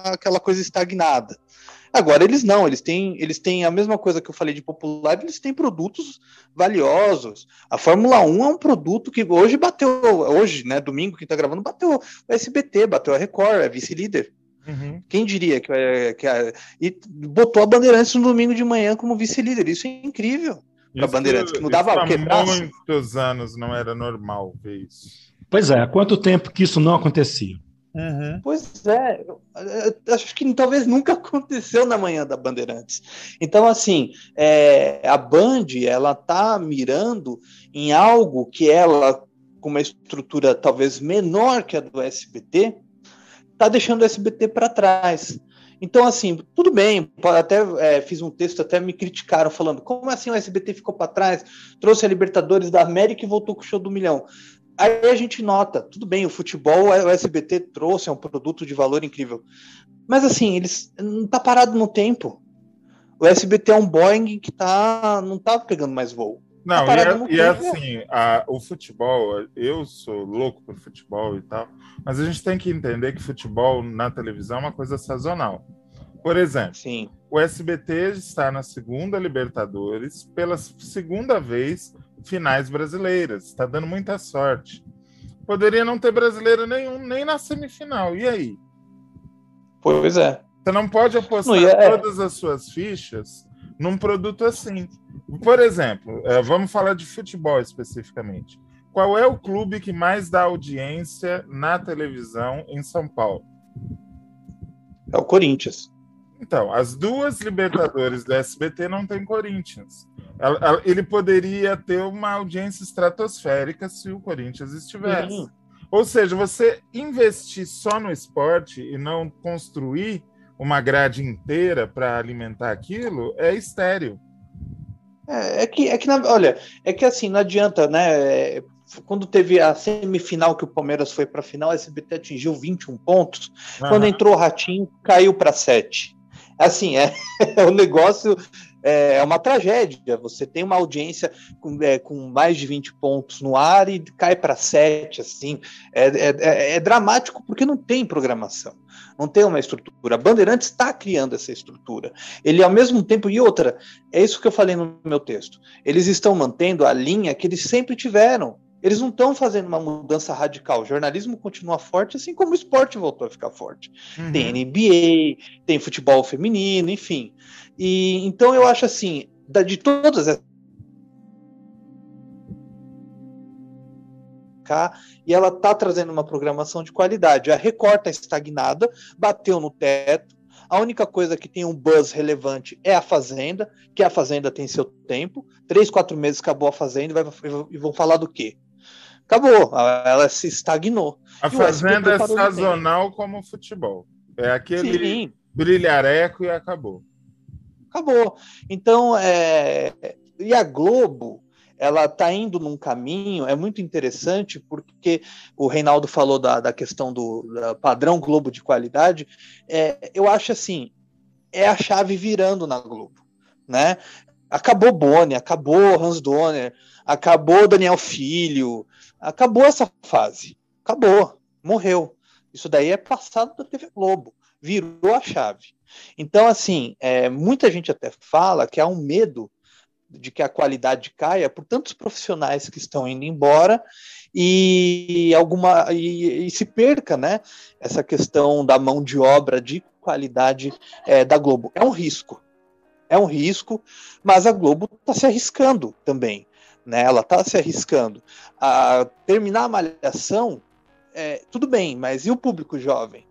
aquela coisa estagnada. Agora eles não, eles têm, eles têm a mesma coisa que eu falei de popular, eles têm produtos valiosos. A Fórmula 1 é um produto que hoje bateu, hoje, né, domingo que tá gravando, bateu o SBT, bateu a Record, é vice-líder. Quem diria que, é, que é, e botou a Bandeirantes no domingo de manhã como vice-líder. Isso é incrível para Bandeirantes, que mudava o quê? Há muitos anos não era normal ver isso. Pois é, há quanto tempo que isso não acontecia? Pois é, acho que talvez nunca aconteceu na manhã da Bandeirantes. Então, assim, é, a Band, ela tá mirando em algo que ela, com uma estrutura talvez menor que a do SBT, tá deixando o SBT para trás. Então, assim, tudo bem, até é, fiz um texto, até me criticaram, falando como assim o SBT ficou para trás, trouxe a Libertadores da América e voltou com o show do milhão. Aí a gente nota, tudo bem, o futebol, o SBT trouxe, é um produto de valor incrível. Mas assim, eles não tá parado no tempo. O SBT é um Boeing que tá, não tá pegando mais voo. Não, Tá e, é- e tempo. assim, a- o futebol, eu sou louco por futebol e tal, mas a gente tem que entender que futebol na televisão é uma coisa sazonal. Por exemplo, Sim. o SBT está na segunda Libertadores, pela segunda vez, finais brasileiras. Está dando muita sorte. Poderia não ter brasileiro nenhum, nem na semifinal. E aí? Pois é. Você não pode apostar Não, é- todas as suas fichas num produto assim. Por exemplo, eh, vamos falar de futebol especificamente. Qual é o clube que mais dá audiência na televisão em São Paulo? É o Corinthians. Então, as duas Libertadores do SBT não tem Corinthians. Ele poderia ter uma audiência estratosférica se o Corinthians estivesse. Ou seja, você investir só no esporte e não construir uma grade inteira para alimentar aquilo é estéreo. É, é que, é que na- olha, é que assim, não adianta, né? é, Quando teve a semifinal que o Palmeiras foi para a final, a SBT atingiu 21 pontos. Quando Aham. entrou o Ratinho, caiu para 7. Assim, é, o negócio é, é uma tragédia. Você tem uma audiência com, é, com mais de 20 pontos no ar e cai para 7, assim. É, é- é- é dramático porque não tem programação, não tem uma estrutura. A Bandeirantes está criando essa estrutura. Ele, ao mesmo tempo, e outra, é isso que eu falei no meu texto. Eles estão mantendo a linha que eles sempre tiveram. Eles não estão fazendo uma mudança radical. O jornalismo continua forte, assim como o esporte voltou a ficar forte. Tem NBA, tem futebol feminino, enfim. E então eu acho assim, da- de todas essas e ela tá trazendo uma programação de qualidade. A Record tá estagnada, bateu no teto. A única coisa que tem um buzz relevante é a Fazenda, que a Fazenda tem seu tempo. Três, quatro meses acabou a Fazenda e, vai, e vão falar do quê? Acabou, ela se estagnou. A Fazenda é sazonal como o futebol. É aquele Sim. brilhareco e acabou. acabou. Então, é... e a Globo, ela está indo num caminho, é muito interessante, porque o Reinaldo falou da, da questão do da padrão Globo de qualidade, é, eu acho assim, é a chave virando na Globo, né? Acabou Boni, acabou Hans Donner, acabou Daniel Filho, acabou essa fase, acabou, morreu. Isso daí é passado da TV Globo, virou a chave. Então, assim, é, muita gente até fala que há um medo de que a qualidade caia por tantos profissionais que estão indo embora e alguma e, e se perca, né? Essa questão da mão de obra de qualidade é, da Globo é um risco, é um risco, mas a Globo está se arriscando também, né? Ela está se arriscando a terminar a malhação, é, tudo bem, mas e o público jovem?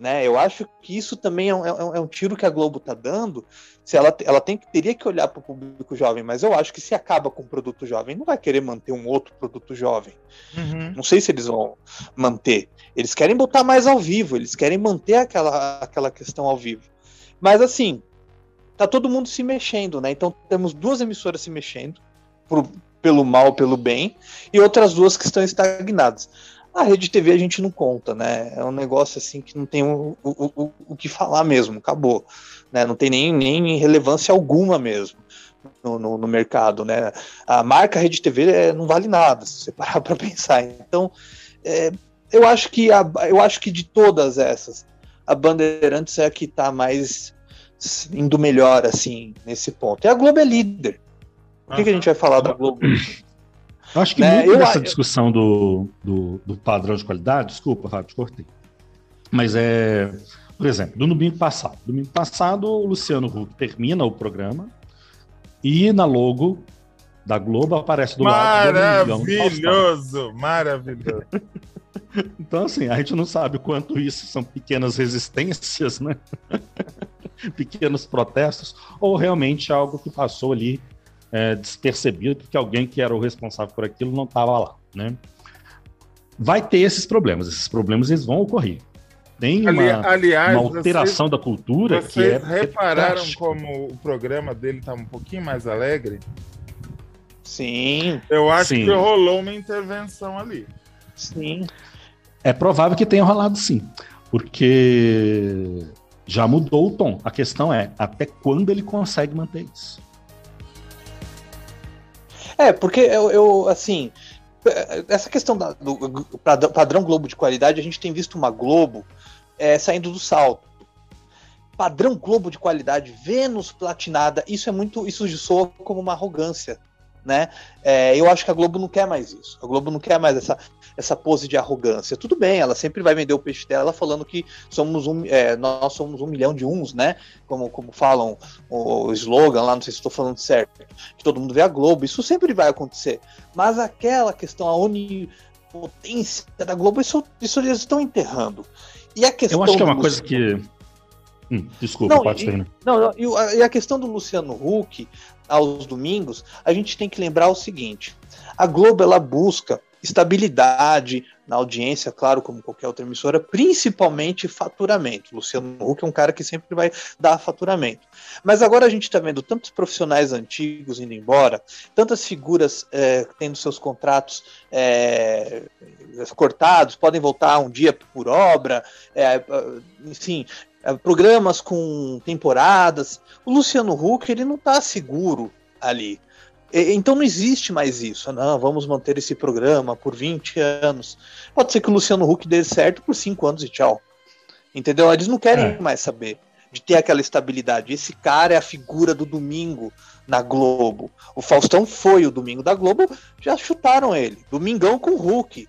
Né? Eu acho que isso também é um, é um tiro que a Globo está dando. Se ela, ela tem, teria que olhar para o público jovem, mas eu acho que se acaba com o produto jovem, não vai querer manter um outro produto jovem. Uhum. Não sei se eles vão manter. Eles querem botar mais ao vivo, eles querem manter aquela, aquela questão ao vivo. Mas assim, tá todo mundo se mexendo, né? Então temos duas emissoras se mexendo, por, pelo mal, pelo bem, e outras duas que estão estagnadas. A Rede TV a gente não conta, né? É um negócio assim que não tem o, o, o, o que falar mesmo, acabou. Né? Não tem nem, nem relevância alguma mesmo no, no, no mercado, né? A marca Rede TV é, não vale nada, se você parar para pensar. Então, é, eu acho que a, eu acho que de todas essas, a Bandeirantes é a que está mais indo melhor assim nesse ponto. E a Globo é líder. Por que, que a gente vai falar da Globo? Eu acho que né? muito eu, dessa eu... discussão do, do, do, padrão de qualidade, desculpa, Fábio, cortei. Mas é, por exemplo, do domingo passado. Domingo passado, o Luciano Huck termina o programa e na logo da Globo aparece do maravilhoso, lado. Maravilhoso, maravilhoso. Então, assim, a gente não sabe o quanto isso são pequenas resistências, né? Pequenos protestos, ou realmente algo que passou ali é, despercebido, porque alguém que era o responsável por aquilo não estava lá, né? Vai ter esses problemas, esses problemas eles vão ocorrer. Tem uma, aliás, uma alteração vocês, da cultura que é. repararam é como o programa dele está um pouquinho mais alegre? Sim. Eu acho sim. que rolou uma intervenção ali. Sim. É provável que tenha rolado sim, porque já mudou o tom. A questão é até quando ele consegue manter isso. É, porque eu, eu assim, essa questão da, do padrão Globo de qualidade, a gente tem visto uma Globo é, saindo do salto. Padrão Globo de qualidade, Vênus platinada, isso é muito, isso soa como uma arrogância, né? É, eu acho que a Globo não quer mais isso. A Globo não quer mais essa, essa pose de arrogância. Tudo bem, ela sempre vai vender o peixe dela falando que somos um, é, nós somos um milhão de uns, né? Como, como falam o slogan lá, não sei se estou falando certo, que todo mundo vê a Globo. Isso sempre vai acontecer. Mas aquela questão, a onipotência da Globo, isso, isso eles estão enterrando. E a questão Eu acho que é uma coisa que. Hum, desculpa, não, pode terminar. Não, e a questão do Luciano Huck aos domingos, a gente tem que lembrar o seguinte: a Globo ela busca estabilidade na audiência, claro, como qualquer outra emissora, principalmente faturamento. Luciano Huck é um cara que sempre vai dar faturamento. Mas agora a gente está vendo tantos profissionais antigos indo embora, tantas figuras é, tendo seus contratos é, cortados, podem voltar um dia por obra, é, enfim, programas com temporadas. O Luciano Huck ele não está seguro ali. Então não existe mais isso. Não, vamos manter esse programa por 20 anos. Pode ser que o Luciano Huck dê certo por 5 anos e tchau. Entendeu? Eles não querem é. mais saber de ter aquela estabilidade. Esse cara é a figura do domingo na Globo. O Faustão foi o domingo da Globo, já chutaram ele. Domingão com o Hulk.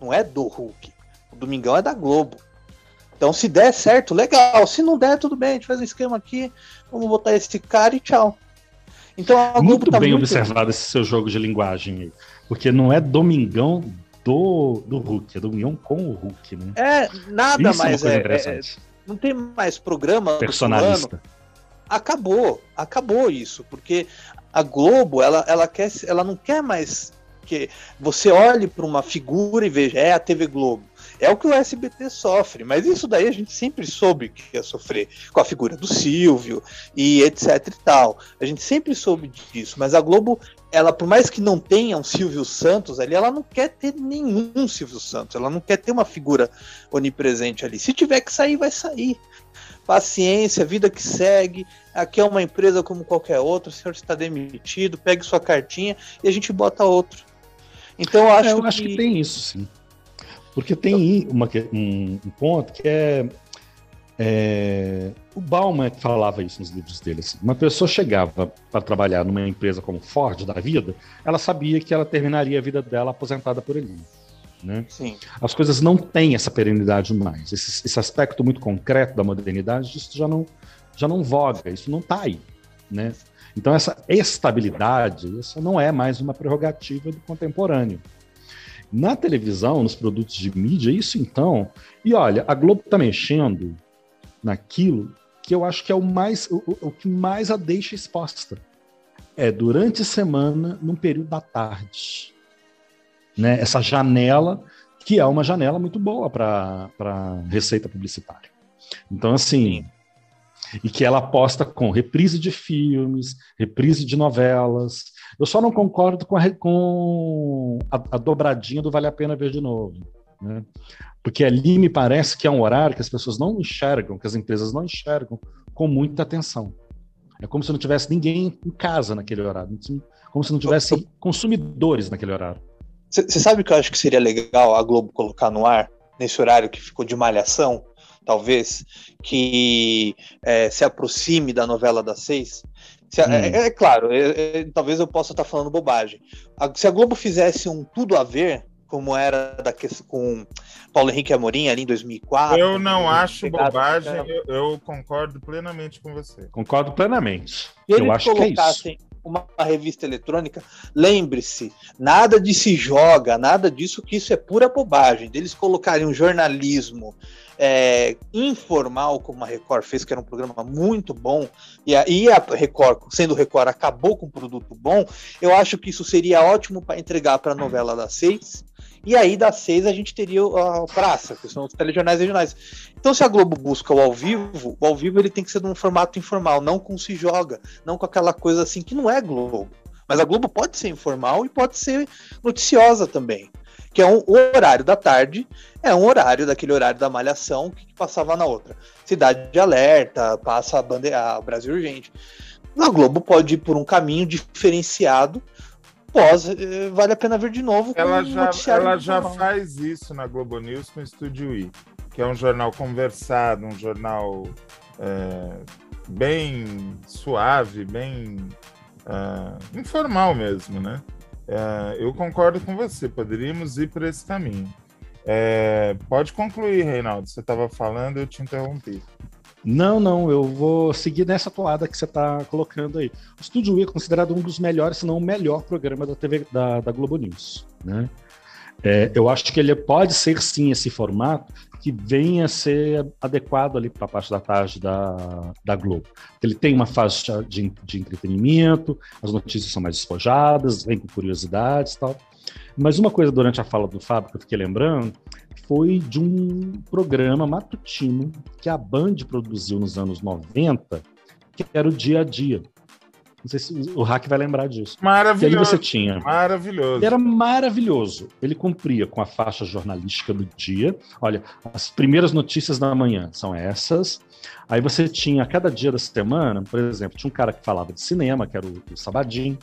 Não é do Hulk. O Domingão é da Globo. Então, se der certo, legal. Se não der, tudo bem. A gente faz um esquema aqui. Vamos botar esse cara e tchau. Então a Globo muito tá bem muito... observado esse seu jogo de linguagem aí. Porque não é Domingão do, do Hulk, é Domingão com o Hulk, né? É, nada Isso mais é, é, é, Não tem mais programa personalista. Acabou, acabou isso, porque a Globo, ela, ela, quer, ela não quer mais que você olhe para uma figura e veja, é a TV Globo. É o que o SBT sofre, mas isso daí a gente sempre soube que ia sofrer com a figura do Silvio e etc e tal. A gente sempre soube disso, mas a Globo, ela por mais que não tenha um Silvio Santos ali, ela não quer ter nenhum Silvio Santos, ela não quer ter uma figura onipresente ali. Se tiver que sair, vai sair. Paciência, vida que segue. Aqui é uma empresa como qualquer outra. O senhor está demitido, pegue sua cartinha e a gente bota outro. Então eu acho, é, eu que... acho que tem isso, sim. Porque tem uma, um, um ponto que é É, o Bauman falava isso nos livros dele. Assim, uma pessoa chegava para trabalhar numa empresa como Ford da vida, ela sabia que ela terminaria a vida dela aposentada por ali. Né? As coisas não têm essa perenidade mais. Esse, esse, aspecto muito concreto da modernidade, isso já não, já não voga, isso não está aí. Né? Então, essa estabilidade, isso não é mais uma prerrogativa do contemporâneo. Na televisão, nos produtos de mídia, isso então. E olha, a Globo está mexendo naquilo que eu acho que é o mais o, o que mais a deixa exposta. É durante a semana, num período da tarde. Né? Essa janela, que é uma janela muito boa para receita publicitária. Então, assim, e que ela aposta com reprise de filmes, reprise de novelas. Eu só não concordo com a, com a, a dobradinha do Vale a Pena Ver de Novo. Né? Porque ali me parece que é um horário que as pessoas não enxergam, que as empresas não enxergam com muita atenção. É como se não tivesse ninguém em casa naquele horário, como se não tivesse consumidores naquele horário. Você sabe o que eu acho que seria legal a Globo colocar no ar, nesse horário que ficou de malhação, talvez, que é, se aproxime da novela das seis? Se, hum. é, é, claro, é, é, talvez eu possa estar falando bobagem. A, se a Globo fizesse um tudo a ver, como era da, com Paulo Henrique Amorim ali em 2004. Eu não acho bobagem, eu, eu, concordo plenamente com você. Concordo plenamente. eu acho que é isso. Uma revista eletrônica, lembre-se, nada de se joga, nada disso, que isso é pura bobagem. Deles colocarem um jornalismo é, informal, como a Record fez, que era um programa muito bom, e a, e a Record, sendo Record, acabou com um produto bom, eu acho que isso seria ótimo para entregar para a novela das seis e aí, das seis, a gente teria a praça, que são os telejornais regionais. Então, se a Globo busca o ao vivo, o ao vivo ele tem que ser num formato informal, não com se joga, não com aquela coisa assim que não é Globo. Mas a Globo pode ser informal e pode ser noticiosa também. Que é um o horário da tarde, é um horário daquele horário da malhação que passava na outra. Cidade de Alerta, passa a bandeira, Brasil Urgente. A Globo pode ir por um caminho diferenciado pós, eh, vale a pena ver de novo. Ela já, ela já faz isso na Globo News com o Estúdio I, que é um jornal conversado, um jornal é, bem suave, bem uh, informal mesmo, né? É, eu concordo com você, poderíamos ir por esse caminho. É, pode concluir, Reinaldo. Você estava falando, eu te interrompi. Não, não, eu vou seguir nessa toada que você está colocando aí. O Estúdio I é considerado um dos melhores, se não o melhor programa da TV da, da Globo News, né? É, eu acho que ele pode ser sim esse formato que venha a ser adequado ali para a parte da tarde da, da Globo. Ele tem uma faixa de, de entretenimento, as notícias são mais despojadas, vem com curiosidades e tal. Mas uma coisa durante a fala do Fábio que eu fiquei lembrando foi de um programa matutino que a Band produziu nos anos 90, que era o Dia a Dia. Não sei se o Hack vai lembrar disso. Maravilhoso. E aí você tinha. Maravilhoso. Era maravilhoso. Ele cumpria com a faixa jornalística do dia. Olha, as primeiras notícias da manhã são essas. Aí você tinha, a cada dia da semana, por exemplo, tinha um cara que falava de cinema, que era o, o Sabadim.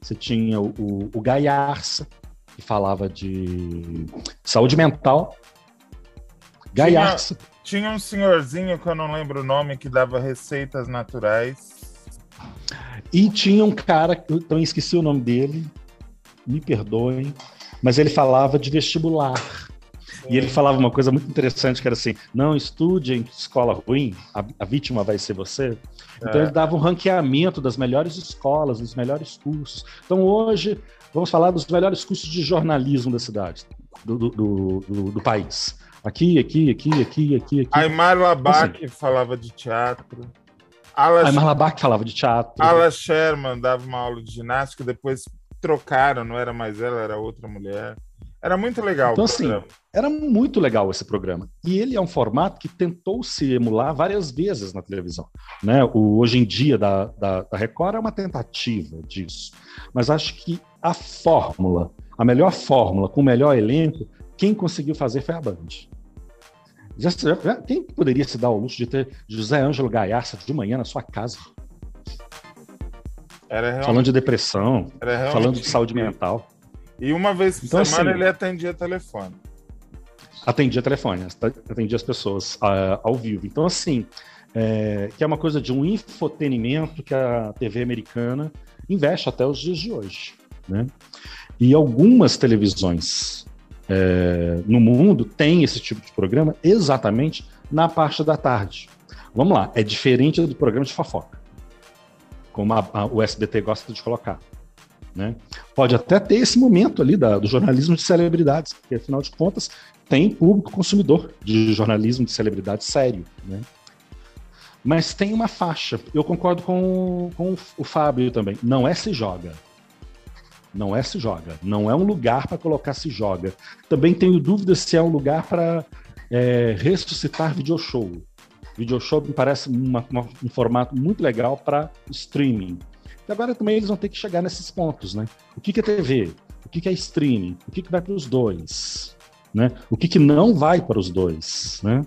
Você tinha o, o, o Gaiarça, que falava de saúde mental. Gaiarça. Tinha, tinha um senhorzinho que eu não lembro o nome que dava receitas naturais. E tinha um cara, eu também esqueci o nome dele, me perdoem, mas ele falava de vestibular. Sim. E ele falava uma coisa muito interessante, que era assim, não estude em escola ruim, a, a vítima vai ser você. Então é. ele dava um ranqueamento das melhores escolas, dos melhores cursos. Então hoje, vamos falar dos melhores cursos de jornalismo da cidade, do, do, do, do país. Aqui, aqui, aqui, aqui, aqui, aqui. Aymar Labac assim, falava de teatro. Alas... Aymar Labac falava de teatro. Ala Sherman dava uma aula de ginástica, depois trocaram, não era mais ela, era outra mulher. Era muito legal. Então, assim, era muito legal esse programa. E ele é um formato que tentou se emular várias vezes na televisão. Né? O Hoje em Dia da, da, da Record é uma tentativa disso. Mas acho que a fórmula, a melhor fórmula, com o melhor elenco, quem conseguiu fazer foi a Band. Já, já, quem poderia se dar o luxo de ter José Ângelo Gaiarça de manhã na sua casa? Falando de depressão, falando de saúde mental. E uma vez por então, semana assim, ele atendia telefone. Atendia telefone, atendia as pessoas uh, ao vivo. Então, assim, é, que é uma coisa de um infotenimento que a TV americana investe até os dias de hoje. Né? E algumas televisões é, no mundo têm esse tipo de programa exatamente na parte da tarde. Vamos lá, é diferente do programa de fofoca, como a, a, o SBT gosta de colocar. Né? Pode até ter esse momento ali da, do jornalismo de celebridades, porque afinal de contas tem público consumidor de jornalismo de celebridade sério. Né? Mas tem uma faixa. Eu concordo com, com o Fábio também. Não é se joga. Não é se joga. Não é um lugar para colocar se joga. Também tenho dúvidas se é um lugar para é, ressuscitar video show. Video show me parece uma, uma, um formato muito legal para streaming. E agora também eles vão ter que chegar nesses pontos, né? O que, que é TV? O que, que é streaming? O que, que vai para os dois? Né? O que, que não vai para os dois? Né?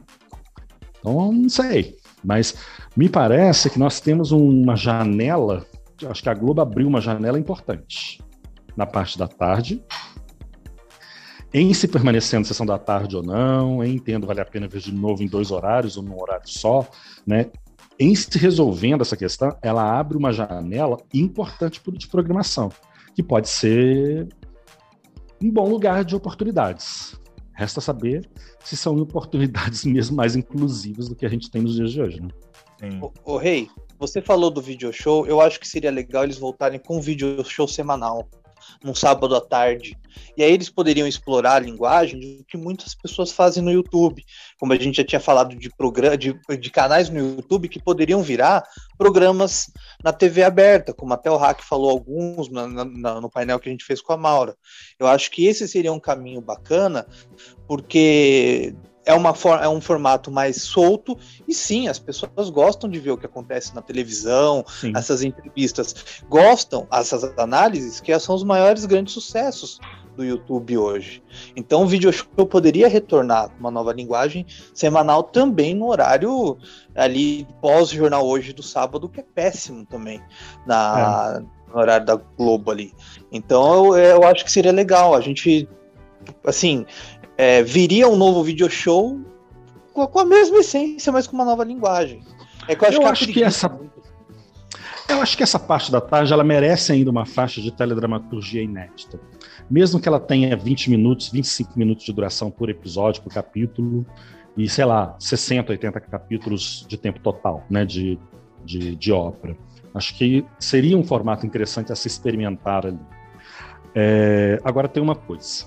Então, não sei. Mas me parece que nós temos uma janela, acho que a Globo abriu uma janela importante na parte da tarde, em se permanecendo sessão da tarde ou não, em tendo vale a pena ver de novo em dois horários ou num horário só, né? Em se resolvendo essa questão, ela abre uma janela importante de programação, que pode ser um bom lugar de oportunidades. Resta saber se são oportunidades mesmo mais inclusivas do que a gente tem nos dias de hoje, né? Ô, Rei, você falou do video show, eu acho que seria legal eles voltarem com um video show semanal num sábado à tarde. E aí eles poderiam explorar a linguagem do que muitas pessoas fazem no YouTube. Como a gente já tinha falado de, de, de canais no YouTube que poderiam virar programas na TV aberta, como até o Hack falou alguns na, na, no painel que a gente fez com a Maura. Eu acho que esse seria um caminho bacana, porque é, uma é um formato mais solto e sim, as pessoas gostam de ver o que acontece na televisão, sim. essas entrevistas, gostam essas análises que são os maiores grandes sucessos do YouTube hoje. Então o video show poderia retornar com uma nova linguagem semanal também no horário ali pós jornal hoje do sábado, que é péssimo também na é. no horário da Globo ali. Então eu, eu acho que seria legal a gente assim, é, viria um novo video show com, com, a mesma essência, mas com uma nova linguagem. É que eu acho, eu que, acho que essa eu acho que essa parte da tarde ela merece ainda uma faixa de teledramaturgia inédita. Mesmo que ela tenha 20 minutos, 25 minutos de duração por episódio, por capítulo, e sei lá, 60, 80 capítulos de tempo total, né, de, de, de ópera. Acho que seria um formato interessante a se experimentar ali. É, agora tem uma coisa.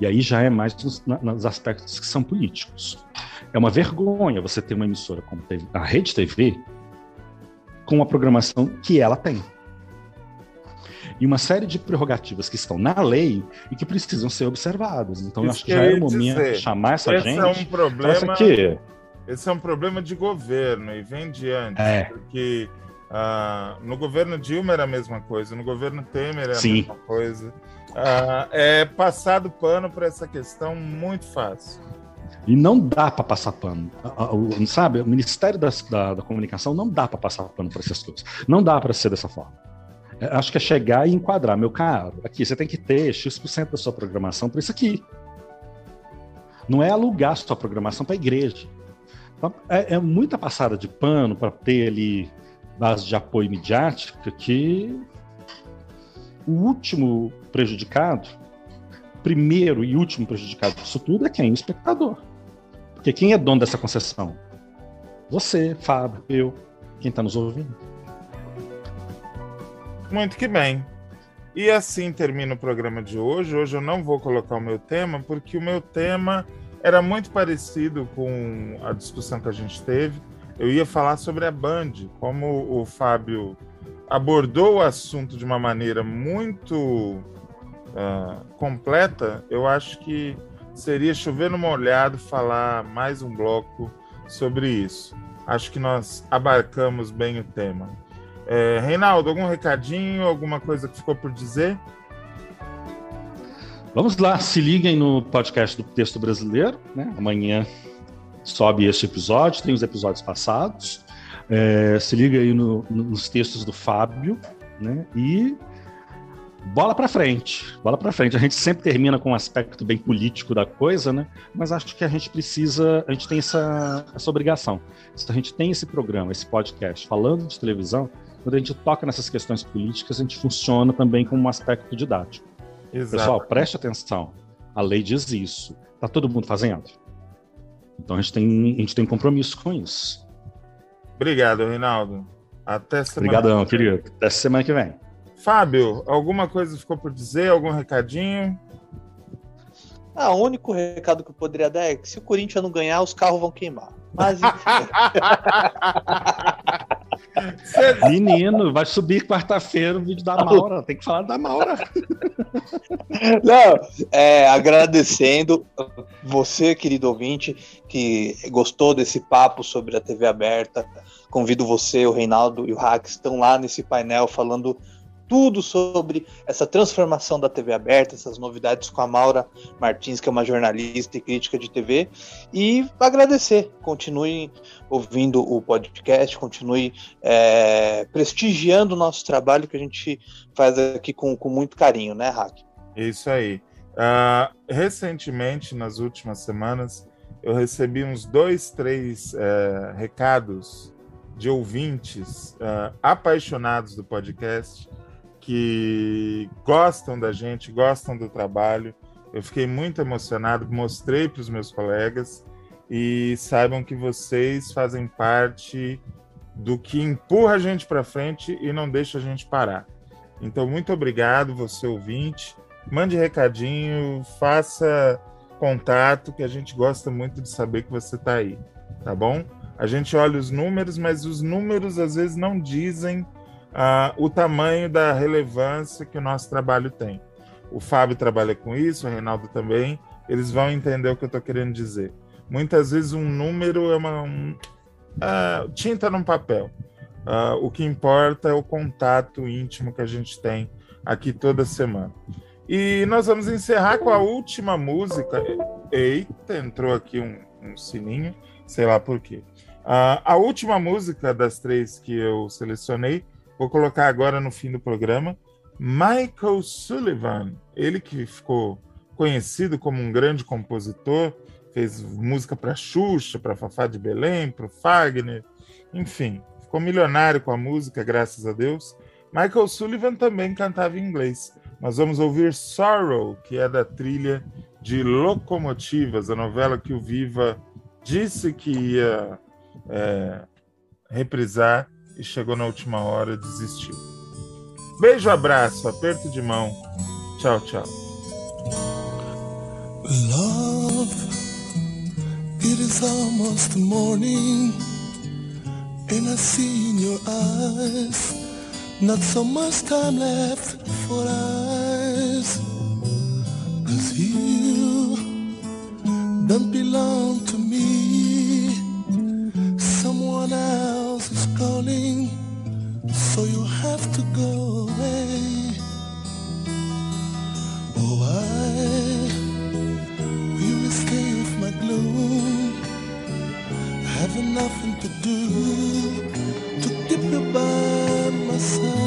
E aí já é mais nos, nos, aspectos que são políticos. É uma vergonha você ter uma emissora como a Rede TV com a programação que ela tem. E uma série de prerrogativas que estão na lei e que precisam ser observadas. Então, Isso eu acho que já é o momento de chamar essa esse gente. É um problema. Esse é um problema de governo e vem diante. É. Porque uh, no governo Dilma era a mesma coisa, no governo Temer era a Sim. mesma coisa. Ah, é passado pano para essa questão muito fácil. E não dá para passar pano. O, sabe, o Ministério da, da, da Comunicação não dá para passar pano para essas coisas. Não dá para ser dessa forma. É, acho que é chegar e enquadrar. Meu caro, aqui você tem que ter X% da sua programação para isso aqui. Não é alugar sua programação para a igreja. Então, é, é, muita passada de pano para ter ali base de apoio midiática que o último prejudicado, primeiro e último prejudicado disso tudo é quem? O espectador. Porque quem é dono dessa concessão? Você, Fábio, eu, quem está nos ouvindo. Muito que bem. E assim termina o programa de hoje. Hoje eu não vou colocar o meu tema, porque o meu tema era muito parecido com a discussão que a gente teve. Eu ia falar sobre a Band, como o Fábio abordou o assunto de uma maneira muito uh, completa, eu acho que seria chover no molhado falar mais um bloco sobre isso. Acho que nós abarcamos bem o tema. É, Reinaldo, algum recadinho, alguma coisa que ficou por dizer? Vamos lá, se liguem no podcast do Texto Brasileiro, né? Amanhã sobe este episódio, tem os episódios passados. É, se liga aí no, nos textos do Fábio, né? E bola para frente, bola para frente. A gente sempre termina com um aspecto bem político da coisa, né? Mas acho que a gente precisa, a gente tem essa, essa obrigação. Se a gente tem esse programa, esse podcast falando de televisão, quando a gente toca nessas questões políticas, a gente funciona também como um aspecto didático. Exato. Pessoal, preste atenção. A lei diz isso. Tá todo mundo fazendo? Então a gente tem, a gente tem compromisso com isso. Obrigado, Reinaldo. Até semana Obrigadão, querido. Até semana que vem. Fábio, alguma coisa ficou por dizer? Algum recadinho? Ah, o único recado que eu poderia dar é que se o Corinthians não ganhar, os carros vão queimar. Mas. Menino, vai subir quarta-feira o vídeo da Maura. Tem que falar da Maura. Não, é, agradecendo você, querido ouvinte, que gostou desse papo sobre a TV aberta. Convido você, o Reinaldo e o Hack estão lá nesse painel falando tudo sobre essa transformação da TV aberta, essas novidades com a Maura Martins, que é uma jornalista e crítica de TV, e agradecer. Continue ouvindo o podcast, continue é, prestigiando o nosso trabalho que a gente faz aqui com, com muito carinho, né, Hack? Isso aí. Uh, recentemente, nas últimas semanas, eu recebi uns dois, três uh, recados de ouvintes uh, apaixonados do podcast que gostam da gente, gostam do trabalho. Eu fiquei muito emocionado, mostrei para os meus colegas e saibam que vocês fazem parte do que empurra a gente para frente e não deixa a gente parar. Então, muito obrigado, você ouvinte. Mande recadinho, faça contato, que a gente gosta muito de saber que você está aí, tá bom? A gente olha os números, mas os números às vezes não dizem uh, o tamanho da relevância que o nosso trabalho tem. O Fábio trabalha com isso, o Reinaldo também, eles vão entender o que eu estou querendo dizer. Muitas vezes um número é uma um, uh, tinta num papel. Uh, o que importa é o contato íntimo que a gente tem aqui toda semana. E nós vamos encerrar com a última música. Eita, entrou aqui um, um sininho, sei lá por quê. Uh, a última música das três que eu selecionei Vou colocar agora no fim do programa. Michael Sullivan, ele que ficou conhecido como um grande compositor, fez música para Xuxa, para Fafá de Belém, para Fagner, enfim, ficou milionário com a música, graças a Deus. Michael Sullivan também cantava em inglês. Nós vamos ouvir Sorrow, que é da trilha de Locomotivas, a novela que o Viva disse que ia é, reprisar e chegou na última hora e desistiu. Beijo, abraço, aperto de mão. Tchau, tchau. Love, it is almost morning, and I see in your eyes not so much time left for us. Cause you don't belong to me, someone else is calling, so you have to go away. Oh, I will you escape my gloom, having nothing to do to keep you by my side.